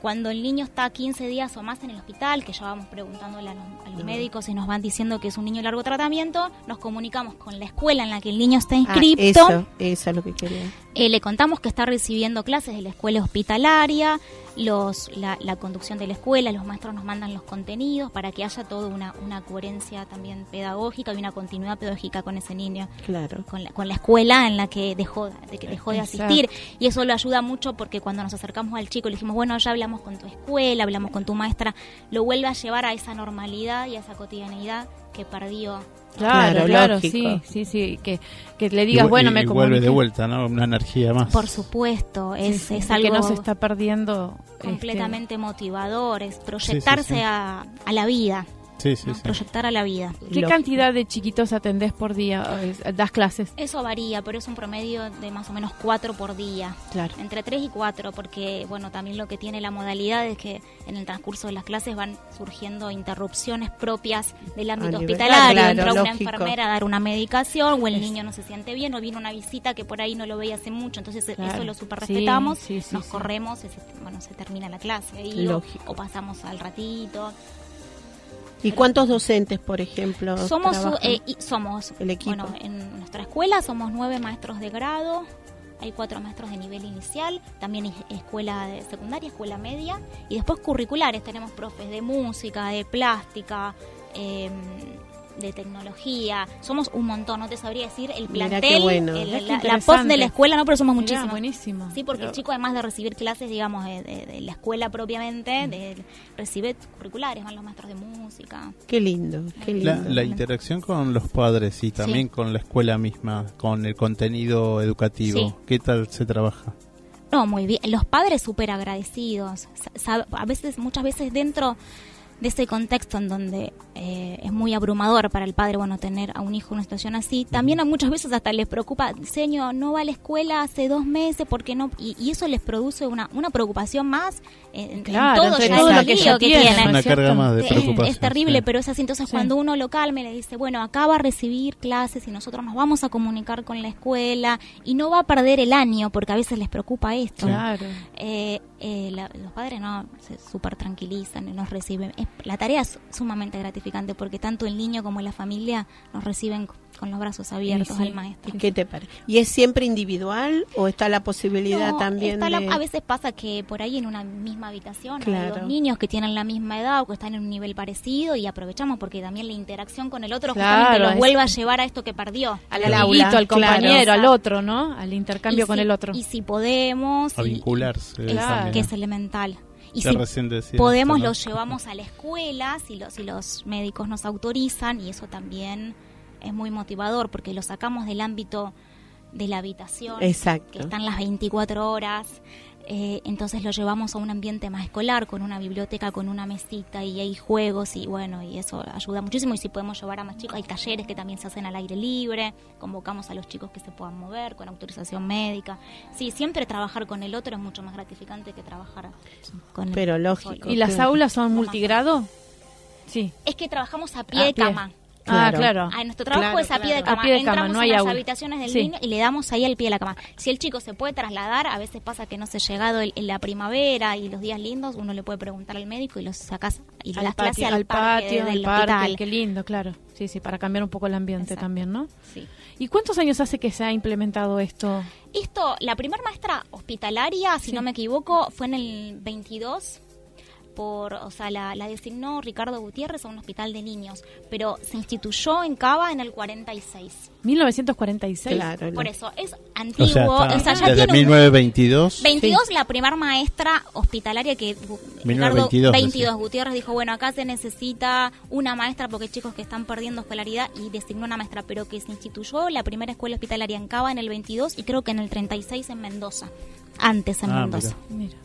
Speaker 6: Cuando el niño está 15 días o más en el hospital, que ya vamos preguntándole a los, a los médicos y nos van diciendo que es un niño de largo tratamiento, nos comunicamos con la escuela en la que el niño está
Speaker 4: Ah,
Speaker 6: inscripto.
Speaker 4: eso, eso es lo que quería.
Speaker 6: Eh, le contamos que está recibiendo clases de la escuela hospitalaria, los, la, la conducción de la escuela, los maestros nos mandan los contenidos para que haya toda una, una coherencia también pedagógica y una continuidad pedagógica con ese niño,
Speaker 4: Claro.
Speaker 6: con la, con la escuela en la que dejó de, que dejó de
Speaker 3: Exacto.
Speaker 6: asistir. Y eso lo ayuda mucho porque cuando nos acercamos al chico le dijimos, bueno, ya hablamos con tu escuela, hablamos con tu maestra, lo vuelve a llevar a esa normalidad y a esa cotidianidad que perdió.
Speaker 3: Claro,
Speaker 4: Claro,
Speaker 3: sí, sí, sí, que, que le
Speaker 2: Y
Speaker 3: digas, bueno,
Speaker 2: y
Speaker 3: me
Speaker 2: vuelve de vuelta, ¿no? Una energía más.
Speaker 6: Por supuesto, es,
Speaker 3: sí,
Speaker 6: es
Speaker 3: que
Speaker 6: algo
Speaker 3: no se está perdiendo este,
Speaker 6: completamente motivador, es proyectarse
Speaker 2: sí.
Speaker 6: A, a la vida,
Speaker 2: Sí, sí,
Speaker 6: ¿no?
Speaker 2: sí.
Speaker 6: proyectar a la vida.
Speaker 3: ¿Qué
Speaker 4: Lógico.
Speaker 3: cantidad de chiquitos atendés por día? eh, ¿Das clases?
Speaker 6: Eso varía, pero es un promedio de más o menos cuatro por día.
Speaker 3: Claro.
Speaker 6: Entre tres y cuatro, porque bueno, también lo que tiene la modalidad es que en el transcurso de las clases van surgiendo interrupciones propias del ámbito hospitalario.
Speaker 4: claro,
Speaker 6: Entra una
Speaker 4: lógico.
Speaker 6: enfermera a dar una medicación o el niño no se siente bien o viene una visita que por ahí no lo veía hace mucho. Entonces e-
Speaker 3: Claro.
Speaker 6: eso lo super respetamos,
Speaker 3: sí, sí,
Speaker 6: nos
Speaker 3: sí.
Speaker 6: corremos, y se- bueno, se termina la clase ahí, o pasamos al ratito.
Speaker 4: ¿Y cuántos docentes, por ejemplo?
Speaker 6: Somos, eh, y somos,
Speaker 4: El equipo.
Speaker 6: bueno, en nuestra escuela somos nueve maestros de grado, hay cuatro maestros de nivel inicial, también es- escuela de secundaria, escuela media, y después curriculares, tenemos profes de música, de plástica, eh, de tecnología, somos un montón, no te sabría decir el plantel,
Speaker 4: qué bueno.
Speaker 6: el- la, la post de la escuela, no, pero somos
Speaker 3: Mirá,
Speaker 6: muchísimos.
Speaker 3: buenísimo.
Speaker 6: Sí, porque el chico además de recibir clases, digamos, de, de- de la escuela propiamente, de- recibe curriculares, van los maestros de música.
Speaker 4: Qué lindo, qué lindo.
Speaker 2: La, la interacción con los padres y también
Speaker 6: Sí.
Speaker 2: con la escuela misma, con el contenido educativo,
Speaker 6: Sí.
Speaker 2: ¿qué tal se trabaja?
Speaker 6: No, muy bien. Los padres súper agradecidos. A veces, muchas veces dentro de ese contexto en donde eh, es muy abrumador para el padre, bueno, tener a un hijo en una situación así, también a muchas veces hasta les preocupa, señor, no va a la escuela hace dos meses, porque no? Y, y eso les produce una, una preocupación más en, en
Speaker 3: Claro,
Speaker 6: todo, ya
Speaker 3: todo lo que ya
Speaker 6: que
Speaker 3: tienen,
Speaker 6: tienen.
Speaker 3: ¿no
Speaker 2: Una carga más de
Speaker 6: Es-
Speaker 2: preocupación.
Speaker 6: Es terrible,
Speaker 2: sí.
Speaker 6: pero es así. Entonces,
Speaker 3: Sí.
Speaker 6: cuando uno lo calma y le dice, bueno, acá va a recibir clases y nosotros nos vamos a comunicar con la escuela y no va a perder el año, porque a veces les preocupa esto.
Speaker 3: Claro.
Speaker 6: Eh, eh, la- los padres no se súper tranquilizan y nos reciben. Es- la tarea es sumamente gratificante porque tanto el niño como la familia nos reciben con los brazos abiertos
Speaker 3: sí.
Speaker 6: al maestro.
Speaker 4: ¿Y qué te parece? ¿Y es siempre individual o está la posibilidad
Speaker 6: No,
Speaker 4: también
Speaker 6: está la-
Speaker 4: de...
Speaker 6: a veces pasa que por ahí en una misma habitación hay dos niños que tienen la misma edad o que están en un nivel parecido y aprovechamos porque también la interacción con el otro
Speaker 3: Claro,
Speaker 6: justamente los
Speaker 3: es-
Speaker 6: vuelve a llevar a esto que perdió.
Speaker 3: Al amiguito, al compañero,
Speaker 6: claro.
Speaker 3: al otro, ¿no? Al intercambio
Speaker 6: Y
Speaker 3: con
Speaker 6: si-
Speaker 3: el otro.
Speaker 6: Y si podemos...
Speaker 2: A
Speaker 6: y-
Speaker 2: vincularse.
Speaker 6: es-
Speaker 3: Claro.
Speaker 6: que es elemental. Y
Speaker 2: Ya
Speaker 6: si podemos,
Speaker 2: esto, ¿no?
Speaker 6: los llevamos a la escuela si los, si los médicos nos autorizan y eso también es muy motivador porque lo sacamos del ámbito de la habitación,
Speaker 4: Exacto.
Speaker 6: que están las 24 horas. eh, entonces lo llevamos a un ambiente más escolar, con una biblioteca, con una mesita y hay juegos y bueno, y eso ayuda muchísimo. Y si podemos llevar a más chicos, hay talleres que también se hacen al aire libre, convocamos a los chicos que se puedan mover con autorización médica. Sí, siempre trabajar con el otro es mucho más gratificante que trabajar con el
Speaker 4: Pero lógico.
Speaker 3: ¿Y las aulas son multigrado? Sí.
Speaker 6: Es que trabajamos a pie
Speaker 3: A
Speaker 6: de
Speaker 3: pie.
Speaker 6: cama.
Speaker 3: Ah,
Speaker 4: Claro.
Speaker 6: Ah, nuestro trabajo
Speaker 4: Claro,
Speaker 6: es a pie de cama.
Speaker 3: A pie de cama,
Speaker 6: Entramos
Speaker 3: no hay
Speaker 6: en las
Speaker 3: aula.
Speaker 6: habitaciones del
Speaker 3: Sí.
Speaker 6: niño y le damos ahí al pie de la cama. Si el chico se puede trasladar, a veces pasa que no se ha llegado el- en la primavera y los días lindos, uno le puede preguntar al médico y los sacas y le
Speaker 3: Al
Speaker 6: das clase
Speaker 3: patio,
Speaker 6: al,
Speaker 3: al patio,
Speaker 6: del
Speaker 3: al parque,
Speaker 6: hospital.
Speaker 3: qué lindo, claro. Sí, sí, para cambiar un poco el ambiente
Speaker 6: Exacto.
Speaker 3: también, ¿no?
Speaker 6: Sí.
Speaker 3: ¿Y cuántos años hace que se ha implementado esto?
Speaker 6: Esto, la primera maestra hospitalaria, si
Speaker 3: Sí.
Speaker 6: no me equivoco, fue en el 22 por, o sea, la, la designó Ricardo Gutiérrez a un hospital de niños, pero se instituyó en Cava en el 46.
Speaker 3: 1946.
Speaker 4: Claro.
Speaker 6: Por eso es
Speaker 2: O
Speaker 6: antiguo,
Speaker 2: sea,
Speaker 6: o sea, ya
Speaker 2: desde
Speaker 6: tiene un
Speaker 2: 1922.
Speaker 6: 22 la primera maestra hospitalaria que Gu-
Speaker 2: 1922
Speaker 6: Ricardo
Speaker 2: decía.
Speaker 6: 22 Gutiérrez dijo, bueno, acá se necesita una maestra porque hay chicos que están perdiendo escolaridad y designó una maestra, pero que se instituyó la primera escuela hospitalaria en Cava en el 22 y creo que en el 36 en Mendoza. Antes en
Speaker 2: Ah,
Speaker 6: Mendoza.
Speaker 3: Mira.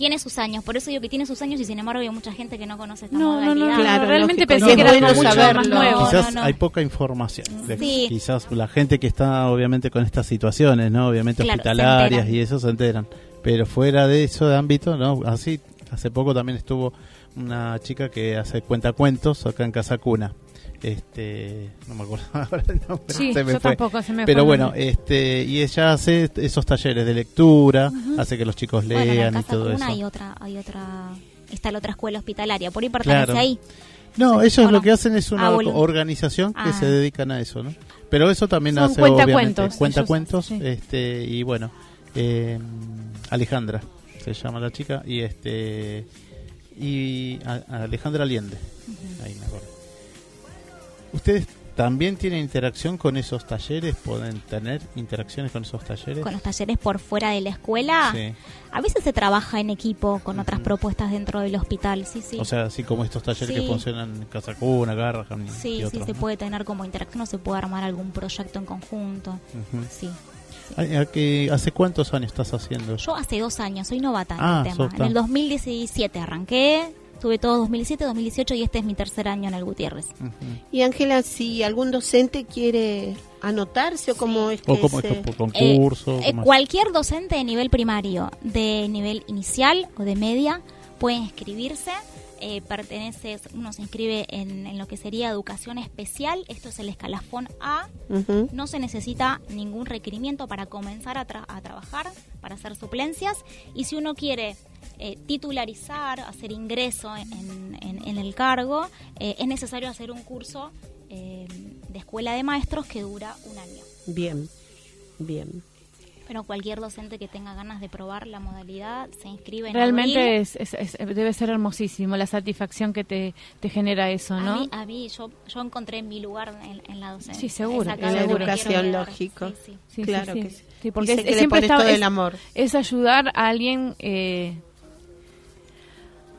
Speaker 6: Tiene sus años, por eso digo que tiene sus años y sin embargo hay mucha gente que no conoce esta
Speaker 3: No, no, no,
Speaker 6: modalidad.
Speaker 3: no,
Speaker 4: Claro,
Speaker 3: realmente
Speaker 4: lógico.
Speaker 3: pensé que era mucho
Speaker 4: saberlo.
Speaker 3: más nuevo.
Speaker 2: Quizás
Speaker 6: no, no.
Speaker 2: hay poca información. de-
Speaker 6: Sí.
Speaker 2: Quizás la gente que está obviamente con estas situaciones, ¿no? Obviamente
Speaker 6: Claro,
Speaker 2: hospitalarias y eso se enteran. Pero fuera de eso de ámbito, ¿no? Así, hace poco también estuvo una chica que hace cuentacuentos acá en Casa Cuna. Este, no me acuerdo ahora el nombre.
Speaker 3: Sí,
Speaker 2: se me
Speaker 3: yo
Speaker 2: fue.
Speaker 3: tampoco se me fue
Speaker 2: Pero bueno, este, y ella hace esos talleres de lectura, hace que los chicos
Speaker 6: Bueno, en
Speaker 2: lean y todo eso.
Speaker 6: hay otra, hay otra, está la otra escuela hospitalaria, por ahí pertenece
Speaker 2: Claro.
Speaker 6: ahí.
Speaker 2: No,
Speaker 6: Sí,
Speaker 2: ellos
Speaker 6: ¿o
Speaker 2: lo
Speaker 6: no?
Speaker 2: que hacen es una
Speaker 6: Ah,
Speaker 2: organización que
Speaker 6: Ah.
Speaker 2: se dedican a eso, ¿no? Pero eso también
Speaker 3: Son
Speaker 2: hace
Speaker 3: cuentacuentos,
Speaker 2: obviamente cuentacuentos,
Speaker 3: ellos, sí.
Speaker 2: este y bueno, eh, Alejandra se llama la chica y este y a- Alejandra Allende. Ahí me acuerdo. ¿Ustedes también tienen interacción con esos talleres? ¿Pueden tener interacciones con esos talleres?
Speaker 6: Con los talleres por fuera de la escuela,
Speaker 2: Sí.
Speaker 6: a veces se trabaja en equipo con otras propuestas dentro del hospital, sí, sí.
Speaker 2: O sea, así como estos talleres que
Speaker 6: Sí.
Speaker 2: funcionan en Casa Cuna, Garrahan y,
Speaker 6: sí,
Speaker 2: y
Speaker 6: sí, se
Speaker 2: ¿no?
Speaker 6: puede tener como interacción o se puede armar algún proyecto en conjunto. Sí.
Speaker 2: Ay, ¿a qué- ¿Hace cuántos años estás haciendo?
Speaker 6: Yo hace dos años, soy novata en
Speaker 2: Ah,
Speaker 6: el tema. En el 2017 arranqué, tuve todo 2017, 2018 y este es mi tercer año en el Gutiérrez.
Speaker 4: Y Ángela, si algún docente quiere anotarse o cómo es que
Speaker 2: ¿O cómo
Speaker 4: se-
Speaker 2: es por concurso?
Speaker 6: Eh,
Speaker 2: ¿Cómo es?
Speaker 6: cualquier docente de nivel primario, de nivel inicial o de media, puede inscribirse. Eh, pertenece, uno se inscribe en, en lo que sería educación especial. Esto es el escalafón A. No se necesita ningún requerimiento para comenzar a, tra- a trabajar, para hacer suplencias. Y si uno quiere eh, titularizar, hacer ingreso en, en- en el cargo, eh, es necesario hacer un curso eh, de escuela de maestros que dura un año.
Speaker 4: Bien, bien.
Speaker 6: Pero cualquier docente que tenga ganas de probar la modalidad se inscribe en
Speaker 3: Realmente
Speaker 6: abril.
Speaker 3: es, es- es- debe ser hermosísimo la satisfacción que te, te genera eso,
Speaker 6: A
Speaker 3: ¿no?
Speaker 6: mí, a mí yo, yo encontré mi lugar en, en la docencia.
Speaker 3: Sí, seguro, en la
Speaker 4: educación, lógico.
Speaker 6: Sí, sí.
Speaker 3: Sí,
Speaker 4: claro
Speaker 3: sí,
Speaker 4: que
Speaker 3: sí.
Speaker 4: sí.
Speaker 3: Porque
Speaker 4: Y sé
Speaker 3: es-
Speaker 4: que
Speaker 3: siempre está-
Speaker 4: el amor.
Speaker 3: es ayudar a alguien, eh,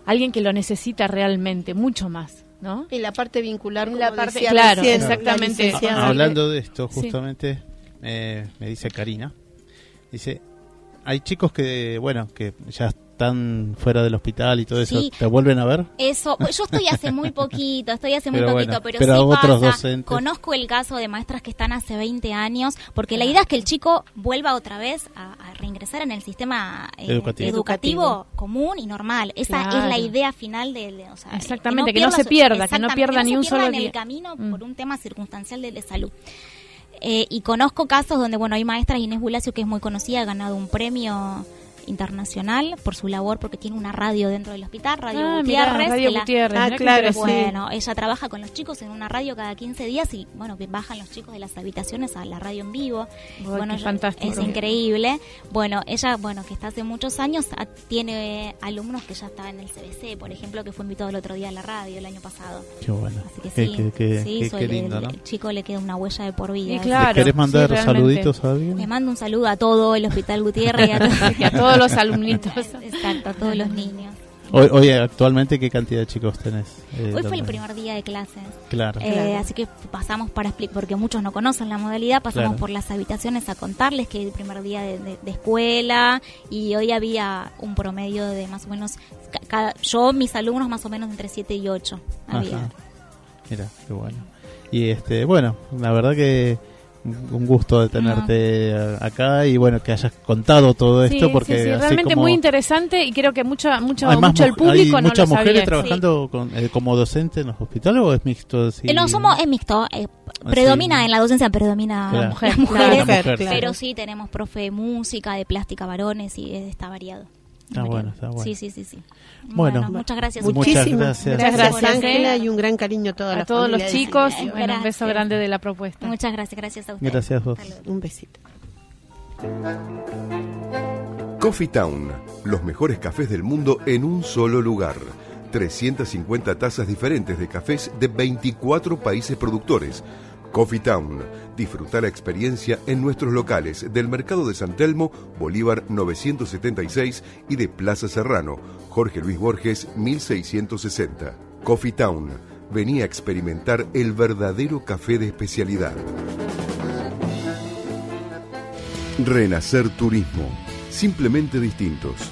Speaker 3: alguien que lo necesita realmente, mucho más, ¿no?
Speaker 4: Y la parte vincular, como
Speaker 3: la parte-
Speaker 4: decía
Speaker 3: claro,
Speaker 4: recién,
Speaker 3: exactamente.
Speaker 2: Ah, Hablando de esto,
Speaker 3: Sí.
Speaker 2: justamente, eh, me dice Karina, dice, hay chicos que, bueno, que ya están fuera del hospital y todo eso. ¿te vuelven a ver?
Speaker 6: Eso, pues yo estoy hace muy poquito, estoy hace muy
Speaker 2: Pero
Speaker 6: poquito,
Speaker 2: bueno,
Speaker 6: pero,
Speaker 2: pero
Speaker 6: sí
Speaker 2: otros
Speaker 6: pasa.
Speaker 2: docentes.
Speaker 6: Conozco el caso de maestras que están hace 20 años, porque la idea es que el chico vuelva otra vez a, a reingresar en el sistema eh,
Speaker 2: Educativo.
Speaker 6: educativo. común y normal. Esa
Speaker 3: Claro.
Speaker 6: es la idea final de, de- o sea,
Speaker 3: Exactamente, que no se pierda, que no pierda
Speaker 6: no
Speaker 3: ni un solo
Speaker 6: en
Speaker 3: día.
Speaker 6: el camino
Speaker 3: Mm.
Speaker 6: por un tema circunstancial de, de salud. Eh, y conozco casos donde, bueno, hay maestra Inés Bulacio, que es muy conocida, ha ganado un premio internacional por su labor porque tiene una radio dentro del hospital, Radio
Speaker 3: Ah, mirá,
Speaker 6: Gutiérrez.
Speaker 3: Radio
Speaker 6: la-
Speaker 3: Gutiérrez,
Speaker 4: Ah, claro, sí.
Speaker 6: bueno, ella trabaja con los chicos en una radio cada 15 días y bueno, que bajan los chicos de las habitaciones a la radio en vivo.
Speaker 3: Ay,
Speaker 6: bueno,
Speaker 3: qué
Speaker 6: yo-
Speaker 3: fantástico.
Speaker 6: es increíble. Bueno, ella, bueno, que está hace muchos años, a- tiene alumnos que ya estaban en el CBC, por ejemplo, que fue invitado el otro día a la radio el año pasado.
Speaker 2: Qué bueno.
Speaker 6: Así que
Speaker 2: Qué-
Speaker 6: sí,
Speaker 2: qué- qué-
Speaker 6: sí,
Speaker 2: qué-
Speaker 6: soy
Speaker 2: qué
Speaker 6: el-
Speaker 2: lindo,
Speaker 6: el,
Speaker 2: ¿no?
Speaker 6: el chico le queda una huella de por vida.
Speaker 3: Y claro.
Speaker 2: ¿Le querés mandar
Speaker 3: sí,
Speaker 2: saluditos a alguien?
Speaker 6: Le mando un saludo a todo el Hospital Gutiérrez y a,
Speaker 3: Y a todos los alumnitos.
Speaker 6: Exacto, a todos los niños.
Speaker 2: Hoy, hoy, actualmente, ¿qué cantidad de chicos tenés? eh,
Speaker 6: Hoy fue el primer día de clases.
Speaker 2: Claro.
Speaker 6: Eh,
Speaker 4: Claro.
Speaker 6: Así que pasamos para explicar, porque muchos no conocen la modalidad, pasamos
Speaker 2: Claro.
Speaker 6: por las habitaciones a contarles que el primer día de, de- de escuela y hoy había un promedio de más o menos, cada, yo, mis alumnos más o menos entre 7 y 8 había.
Speaker 2: Ajá. Mira, qué bueno. Y este, bueno, la verdad que un gusto de tenerte a- acá y bueno, que hayas contado todo esto porque
Speaker 3: sí, sí,
Speaker 2: así
Speaker 3: realmente
Speaker 2: como
Speaker 3: muy interesante y creo que mucha, mucho,
Speaker 2: hay más
Speaker 3: mucho el público
Speaker 2: hay
Speaker 3: no
Speaker 2: muchas
Speaker 3: lo
Speaker 2: mujeres
Speaker 3: sabía.
Speaker 2: trabajando con, eh, como docente en los hospitales o es mixto?
Speaker 6: Eh, no, somos, es mixto, eh, predomina
Speaker 2: sí.
Speaker 6: en la docencia, predomina
Speaker 2: Claro.
Speaker 6: la mujer, las
Speaker 2: La
Speaker 6: mujeres,
Speaker 2: mujer,
Speaker 4: claro.
Speaker 6: pero sí tenemos profe de música, de plástica varones y eh, está variado.
Speaker 2: Está bueno, está bueno.
Speaker 6: Sí, sí, sí, sí.
Speaker 2: Bueno.
Speaker 6: muchas gracias.
Speaker 4: Muchísimas
Speaker 2: gracias.
Speaker 4: gracias,
Speaker 3: Muchas gracias,
Speaker 4: Ángela, y un gran cariño a toda la
Speaker 3: A todos los chicos, bueno, un beso grande de la propuesta.
Speaker 6: Muchas gracias, gracias a ustedes.
Speaker 2: Gracias vos.
Speaker 6: Hasta luego.
Speaker 4: Un besito.
Speaker 1: Coffee Town, los mejores cafés del mundo en un solo lugar. 350 tazas diferentes de cafés de 24 países productores. Coffee Town, disfruta la experiencia en nuestros locales del Mercado de San Telmo, Bolívar 976 y de Plaza Serrano, Jorge Luis Borges 1660. Coffee Town, venía a experimentar el verdadero café de especialidad. Renacer Turismo. Simplemente distintos.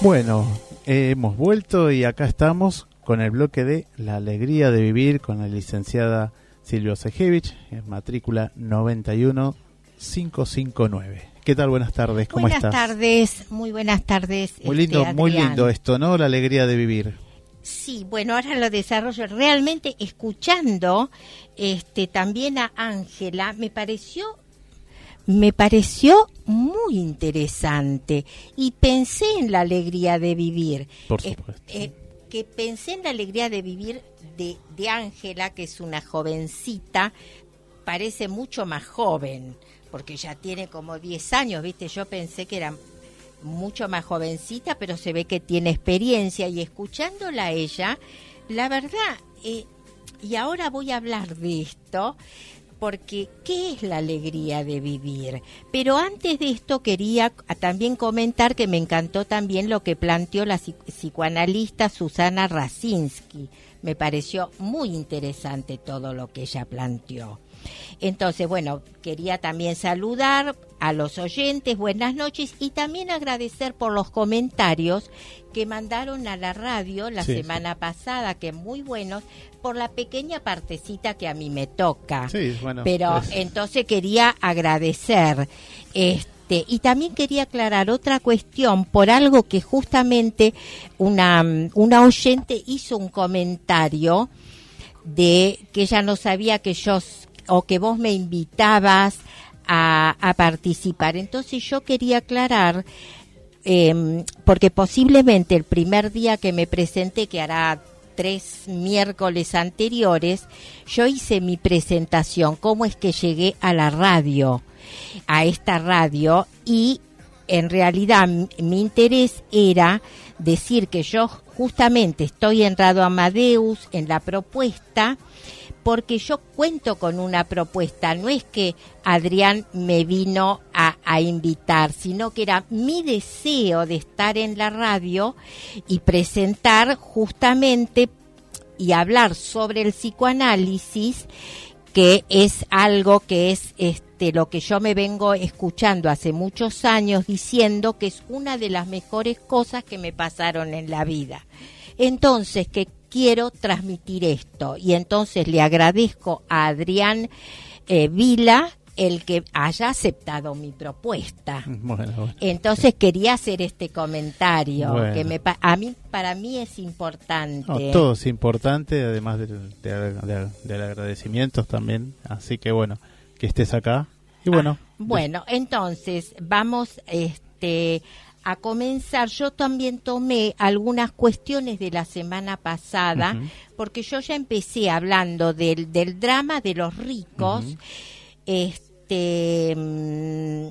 Speaker 2: Bueno, eh, hemos vuelto y acá estamos con el bloque de La Alegría de Vivir con la licenciada Silvia Sejevich, en matrícula 91559. ¿Qué tal? Buenas tardes, ¿cómo
Speaker 7: buenas
Speaker 2: estás?
Speaker 7: tardes, muy buenas tardes.
Speaker 2: Muy
Speaker 7: este,
Speaker 2: lindo, muy
Speaker 7: Adrián.
Speaker 2: lindo esto, ¿no? La alegría de vivir.
Speaker 7: Sí, bueno, ahora lo desarrollo. Realmente escuchando este también a Ángela, me pareció me pareció muy interesante y pensé en la alegría de vivir.
Speaker 2: Por
Speaker 7: Eh,
Speaker 2: supuesto.
Speaker 7: eh, que pensé en la alegría de vivir de de Ángela, que es una jovencita, parece mucho más joven, porque ya tiene como 10 años, ¿viste? Yo pensé que era mucho más jovencita, pero se ve que tiene experiencia y escuchándola a ella, la verdad, eh, y ahora voy a hablar de esto, porque ¿qué es la alegría de vivir? Pero antes de esto quería también comentar que me encantó también lo que planteó la psicoanalista Susana Rasinski. Me pareció muy interesante todo lo que ella planteó. Entonces, bueno, quería también saludar a los oyentes, buenas noches y también agradecer por los comentarios que mandaron a la radio la semana pasada, que muy buenos, por la pequeña partecita que a mí me toca.
Speaker 2: Sí, bueno,
Speaker 7: Pero
Speaker 2: pues.
Speaker 7: entonces quería agradecer. Este, y también quería aclarar otra cuestión por algo que justamente una, una oyente hizo un comentario de que ella no sabía que yo o que vos me invitabas a, participar. Entonces yo quería aclarar, eh, porque posiblemente el primer día que me presenté, que hará tres miércoles anteriores, yo hice mi presentación, cómo es que llegué a la radio, a esta radio, y en realidad mi interés era decir que yo justamente estoy en Radio Amadeus, en la propuesta, porque yo cuento con una propuesta, no es que Adrián me vino a, a, invitar, sino que era mi deseo de estar en la radio y presentar justamente y hablar sobre el psicoanálisis, que es algo que es este lo que yo me vengo escuchando hace muchos años diciendo que es una de las mejores cosas que me pasaron en la vida. Entonces, que quiero transmitir esto. Y entonces le agradezco a Adrián eh, Vila el que haya aceptado mi propuesta.
Speaker 2: Bueno, bueno.
Speaker 7: Entonces quería hacer este comentario
Speaker 2: Bueno.
Speaker 7: que me pa- a mí para mí es importante.
Speaker 2: No, todo es importante, además del, de- de- del agradecimiento también. Así que bueno, que estés acá. Y bueno,
Speaker 7: Ah, bueno, entonces vamos este a comenzar. Yo también tomé algunas cuestiones de la semana pasada, porque yo ya empecé hablando del, del drama de los ricos. Este, mm,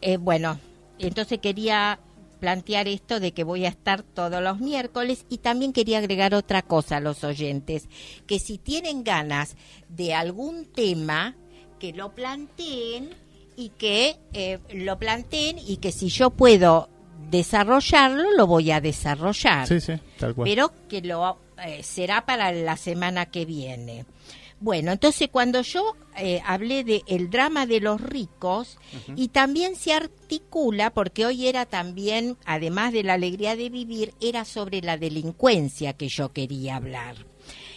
Speaker 7: eh, bueno, entonces quería plantear esto de que voy a estar todos los miércoles y también quería agregar otra cosa a los oyentes, que si tienen ganas de algún tema, que lo planteen y que eh, lo planteen y que si yo puedo desarrollarlo, lo voy a desarrollar
Speaker 2: sí, sí, tal cual.
Speaker 7: pero que lo eh, será para la semana que viene. Bueno, entonces cuando yo eh, hablé de el drama de los ricos y también se articula porque hoy era también, además de la alegría de vivir, era sobre la delincuencia que yo quería hablar.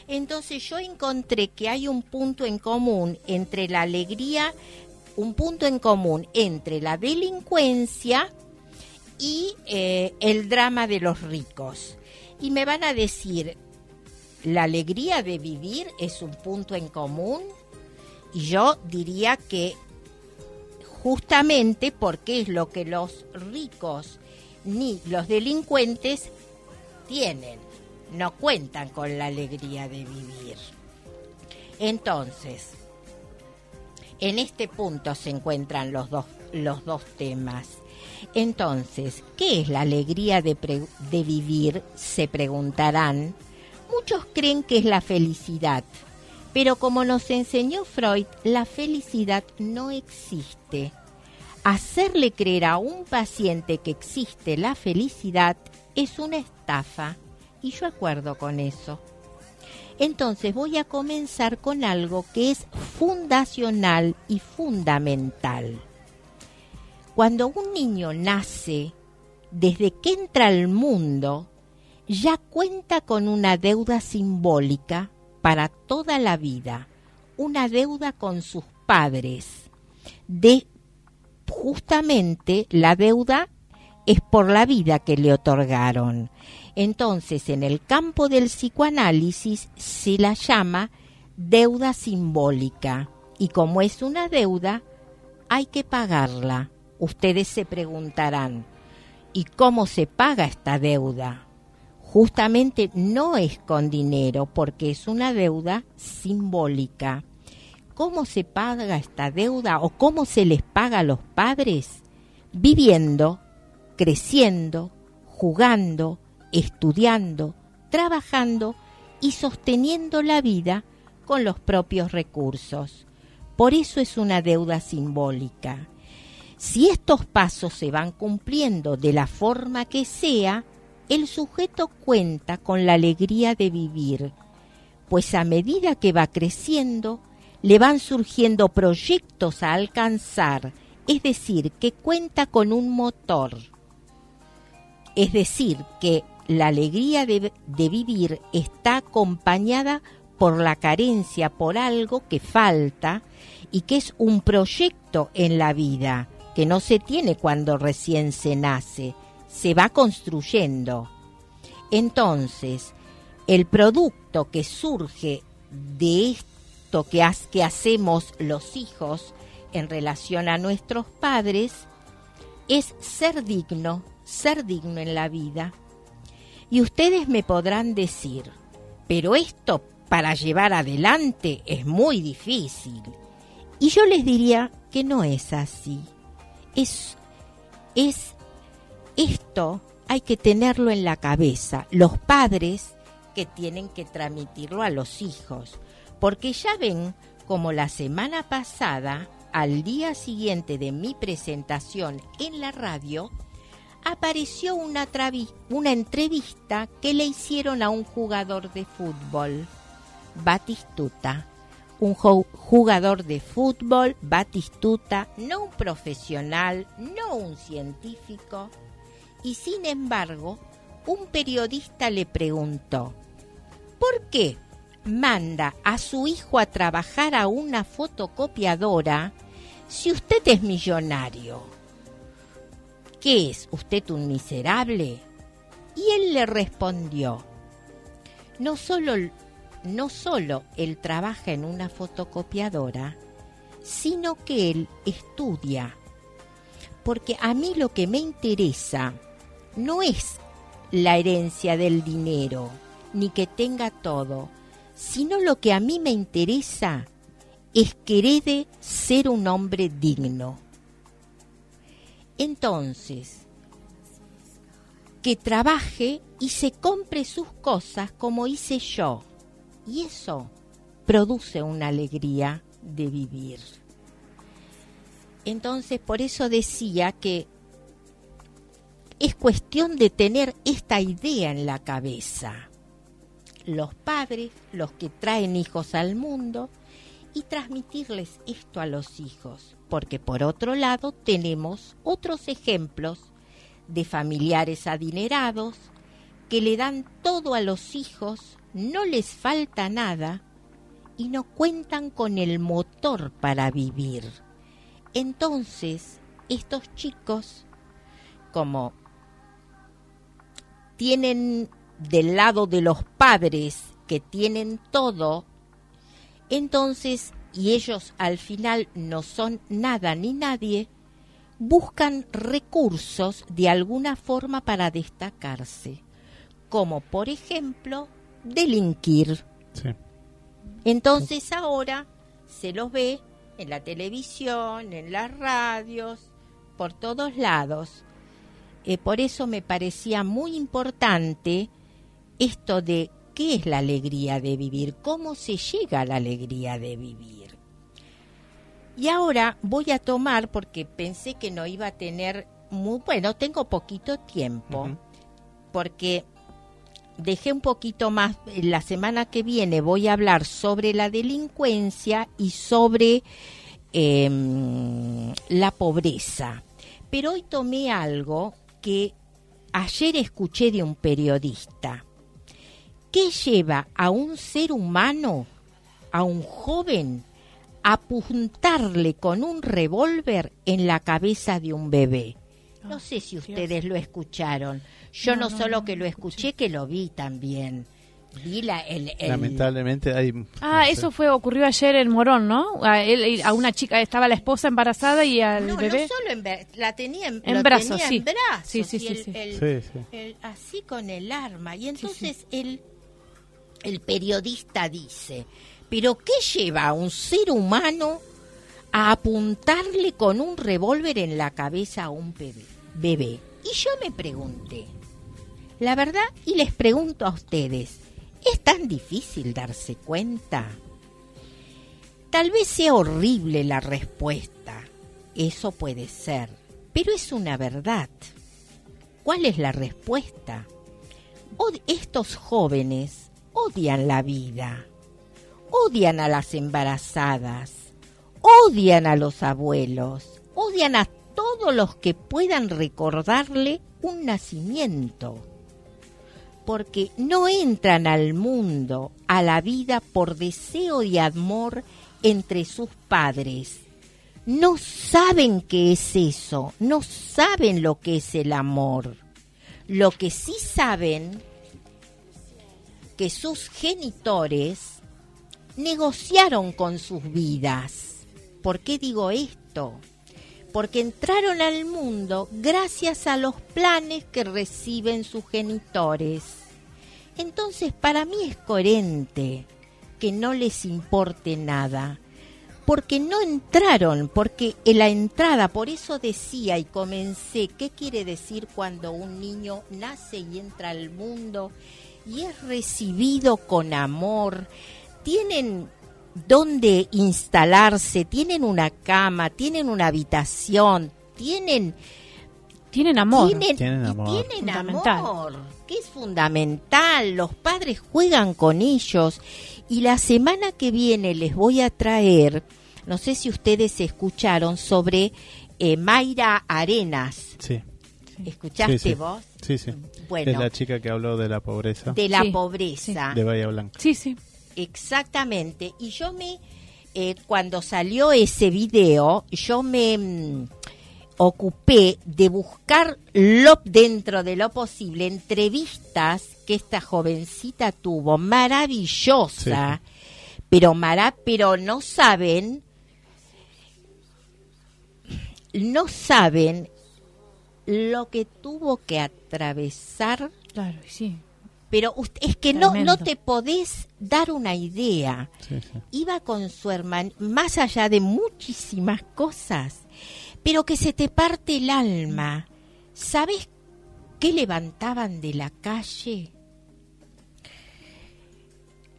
Speaker 7: Entonces yo encontré que hay un punto en común entre la alegría, un punto en común entre la delincuencia y eh, el drama de los ricos. Y me van a decir, ¿la alegría de vivir es un punto en común? Y yo diría que justamente porque es lo que los ricos ni los delincuentes tienen, no cuentan con la alegría de vivir. Entonces, en este punto se encuentran los dos, los dos temas. Entonces, ¿qué es la alegría de, de vivir? Se preguntarán. Muchos creen que es la felicidad, pero como nos enseñó Freud, la felicidad no existe. Hacerle creer a un paciente que existe la felicidad es una estafa, y yo acuerdo con eso. Entonces voy a comenzar con algo que es fundacional y fundamental. Cuando un niño nace, desde que entra al mundo, ya cuenta con una deuda simbólica para toda la vida, una deuda con sus padres. De justamente la deuda es por la vida que le otorgaron. Entonces, en el campo del psicoanálisis se la llama deuda simbólica. Y como es una deuda, hay que pagarla. Ustedes se preguntarán, ¿y cómo se paga esta deuda? Justamente no es con dinero, porque es una deuda simbólica. ¿Cómo se paga esta deuda o cómo se les paga a los padres? viviendo, creciendo, jugando, estudiando, trabajando y sosteniendo la vida con los propios recursos. Por eso es una deuda simbólica. Si estos pasos se van cumpliendo de la forma que sea, el sujeto cuenta con la alegría de vivir, pues a medida que va creciendo, le van surgiendo proyectos a alcanzar, es decir, que cuenta con un motor. Es decir, que la alegría de, vivir está acompañada por la carencia, por algo que falta y que es un proyecto en la vida, que no se tiene cuando recién se nace, se va construyendo. Entonces, el producto que surge de esto que hacemos los hijos en relación a nuestros padres es ser digno, ser digno en la vida. Y ustedes me podrán decir, pero esto para llevar adelante es muy difícil. Y yo les diría que no es así. Es, es esto hay que tenerlo en la cabeza. Los padres que tienen que transmitirlo a los hijos. Porque ya ven como la semana pasada, al día siguiente de mi presentación en la radio, apareció una, entrevista que le hicieron a un jugador de fútbol, Batistuta. Un jugador de fútbol, Batistuta, no un profesional, no un científico. Y sin embargo, un periodista le preguntó, ¿por qué manda a su hijo a trabajar a una fotocopiadora si usted es millonario? ¿Qué es usted un miserable? Y él le respondió, no solo, no solo él trabaja en una fotocopiadora, sino que él estudia. Porque a mí lo que me interesa no es la herencia del dinero, ni que tenga todo, sino lo que a mí me interesa es que herede ser un hombre digno. Entonces, que trabaje y se compre sus cosas como hice yo. Y eso produce una alegría de vivir. Entonces, por eso decía que es cuestión de tener esta idea en la cabeza. Los padres, los que traen hijos al mundo, y transmitirles esto a los hijos, porque por otro lado tenemos otros ejemplos de familiares adinerados que le dan todo a los hijos, no les falta nada y no cuentan con el motor para vivir. Entonces, estos chicos, como tienen del lado de los padres que tienen todo entonces, y ellos al final no son nada ni nadie, buscan recursos de alguna forma para destacarse, como por ejemplo delinquir. Entonces ahora se los ve en la televisión, en las radios, por todos lados. Eh, por eso me parecía muy importante esto de ¿Qué es la alegría de vivir? ¿Cómo se llega a la alegría de vivir? Y ahora voy a tomar, porque pensé que no iba a tener muy, bueno, tengo poquito tiempo, porque dejé un poquito más, la semana que viene voy a hablar sobre la delincuencia y sobre em, la pobreza. Pero hoy tomé algo que ayer escuché de un periodista ¿Qué lleva a un ser humano, a un joven, a apuntarle con un revólver en la cabeza de un bebé? No sé si ustedes lo escucharon. Yo no, solo que lo escuché, que lo vi también. Vi la, el,
Speaker 2: Lamentablemente hay...
Speaker 3: Ah, eso fue ocurrió ayer en Morón, ¿no? A, él, a una chica, estaba la esposa embarazada y al
Speaker 7: no,
Speaker 3: bebé...
Speaker 7: No, solo en, la tenía en,
Speaker 3: en brazos, sí.
Speaker 7: sí.
Speaker 3: Sí, sí,
Speaker 7: sí, así con el arma. Y entonces él el periodista dice, pero ¿qué lleva a un ser humano a apuntarle con un revólver en la cabeza a un bebé. bebé. Y yo me pregunté, la verdad, y les pregunto a ustedes, ¿es tan difícil darse cuenta? Tal vez sea horrible la respuesta, eso puede ser, pero es una verdad. ¿Cuál es la respuesta? Od- estos jóvenes odian la vida, odian a las embarazadas, odian a los abuelos, odian a todos los que puedan recordarle un nacimiento, porque no entran al mundo, a la vida por deseo y amor entre sus padres. No saben qué es eso, no saben lo que es el amor. Lo que sí saben que sus genitores negociaron con sus vidas. ¿Por qué digo esto? Porque entraron al mundo gracias a los planes que reciben sus genitores. Entonces para mí es coherente que no les importe nada, porque no entraron, porque en la entrada, por eso decía y comencé, ¿qué quiere decir cuando un niño nace y entra al mundo y es recibido con amor? Tienen dónde instalarse, tienen una cama, tienen una habitación, tienen
Speaker 3: Tienen amor.
Speaker 7: tienen,
Speaker 2: Tienen
Speaker 7: y
Speaker 2: amor.
Speaker 7: tienen
Speaker 3: Fundamental.
Speaker 7: amor, que es fundamental. Los padres juegan con ellos. Y la semana que viene les voy a traer, no sé si ustedes escucharon, sobre eh, Mayra Arenas.
Speaker 2: Sí,
Speaker 7: ¿Escuchaste
Speaker 2: Sí, sí.
Speaker 7: vos?
Speaker 2: Sí, sí.
Speaker 7: Bueno,
Speaker 2: Es la chica que habló de la pobreza
Speaker 7: de la
Speaker 3: Sí,
Speaker 7: pobreza.
Speaker 2: de Bahía Blanca.
Speaker 3: Sí, sí.
Speaker 7: Exactamente. Y yo me, eh, cuando salió ese video, yo me mm, ocupé de buscar lo, dentro de lo posible entrevistas que esta jovencita tuvo, maravillosa, pero mara, pero no saben, no saben lo que tuvo que atravesar
Speaker 3: Claro, sí.
Speaker 7: pero ust- es que no,
Speaker 3: Tremendo.
Speaker 7: no te podés dar una idea.
Speaker 2: Sí, sí.
Speaker 7: Iba con su hermano, más allá de muchísimas cosas, pero que se te parte el alma. ¿Sabes qué levantaban de la calle?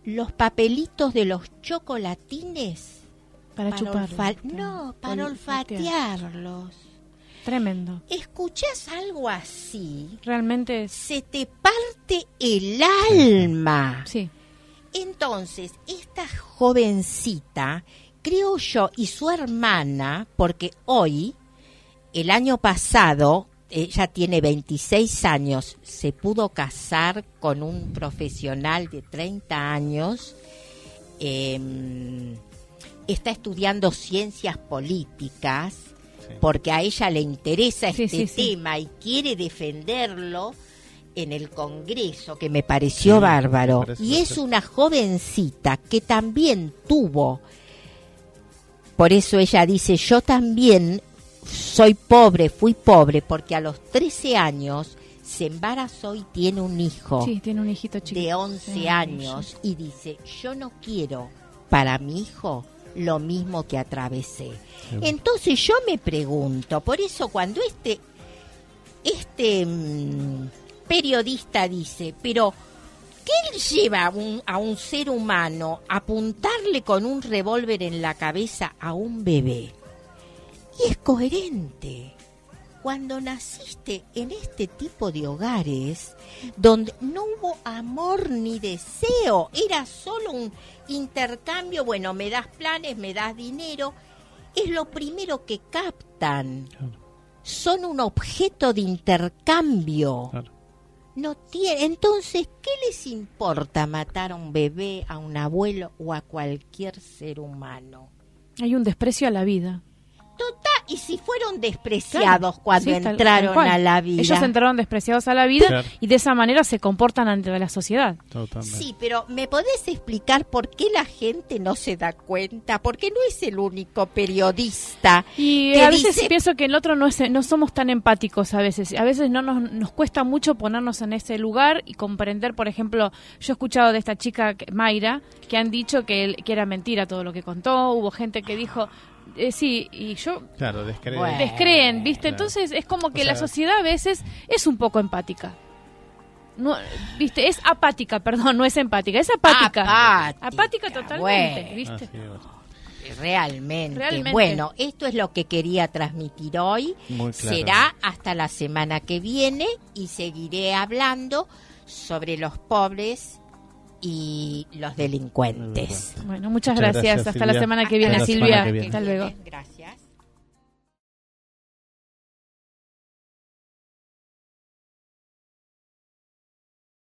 Speaker 7: Los papelitos de los chocolatines.
Speaker 3: Para, chupar.
Speaker 7: olfa- no, para olfatearlos.
Speaker 3: Tremendo.
Speaker 7: ¿Escuchás algo así?
Speaker 3: Realmente.
Speaker 7: Se te parte el alma.
Speaker 3: Sí.
Speaker 7: Entonces, esta jovencita, creo yo, y su hermana, porque hoy, el año pasado, ella tiene 26 años, se pudo casar con un profesional de 30 años, em, está estudiando ciencias políticas, porque a ella le interesa
Speaker 3: Sí,
Speaker 7: este
Speaker 3: sí, sí.
Speaker 7: tema y quiere defenderlo en el Congreso, que me pareció
Speaker 2: Sí,
Speaker 7: bárbaro.
Speaker 2: me parece
Speaker 7: Y es una jovencita que también tuvo, por eso ella dice, yo también soy pobre, fui pobre, porque a los 13 años se embarazó y tiene un hijo
Speaker 3: Sí, tiene un hijito chiquito.
Speaker 7: de 11
Speaker 3: Sí,
Speaker 7: años y dice, yo no quiero para mi hijo lo mismo que atravesé. Entonces yo me pregunto, por eso cuando este, este mm, periodista dice, pero ¿qué lleva a un, a un ser humano a apuntarle con un revólver en la cabeza a un bebé? Y es coherente. Cuando naciste en este tipo de hogares, donde no hubo amor ni deseo, era solo un intercambio, bueno, me das planes, me das dinero, es lo primero que captan.
Speaker 2: Claro.
Speaker 7: Son un objeto de intercambio.
Speaker 2: Claro.
Speaker 7: No tiene, entonces, ¿qué les importa matar a un bebé, a un abuelo o a cualquier ser humano?
Speaker 3: Hay un desprecio a la vida.
Speaker 7: Total, y si fueron despreciados cuando
Speaker 3: Sí,
Speaker 7: entraron
Speaker 3: tal
Speaker 7: a la vida.
Speaker 3: Ellos entraron despreciados a la vida
Speaker 2: Claro.
Speaker 3: y de esa manera se comportan ante la sociedad.
Speaker 2: Totalmente.
Speaker 7: Sí, pero ¿me podés explicar por qué la gente no se da cuenta? Porque no es el único periodista.
Speaker 3: Y
Speaker 7: que
Speaker 3: a veces
Speaker 7: dice-
Speaker 3: pienso que el otro no es, no somos tan empáticos a veces. A veces no nos, nos cuesta mucho ponernos en ese lugar y comprender, por ejemplo, yo he escuchado de esta chica Mayra que han dicho que, él- que era mentira todo lo que contó. Hubo gente que dijo eh, sí, y yo
Speaker 2: Claro, descreen.
Speaker 7: Bueno.
Speaker 3: descreen, ¿viste?
Speaker 2: Claro.
Speaker 3: Entonces es como que
Speaker 2: O
Speaker 3: la sociedad a veces es un poco empática. No, ¿Viste? Es apática, perdón, no es empática, es apática.
Speaker 7: Apática,
Speaker 3: Apática totalmente,
Speaker 7: bueno.
Speaker 3: ¿viste?
Speaker 7: Realmente.
Speaker 3: Realmente.
Speaker 7: Bueno, esto es lo que quería transmitir hoy.
Speaker 2: Muy claro.
Speaker 7: Será hasta la semana que viene y seguiré hablando sobre los pobres y los delincuentes.
Speaker 3: Bueno, muchas,
Speaker 2: Muchas
Speaker 3: gracias.
Speaker 2: gracias,
Speaker 3: Hasta la
Speaker 2: Silvia.
Speaker 3: semana que
Speaker 7: Hasta
Speaker 3: viene,
Speaker 2: la
Speaker 3: Silvia.
Speaker 2: que viene.
Speaker 3: Hasta luego.
Speaker 7: Gracias.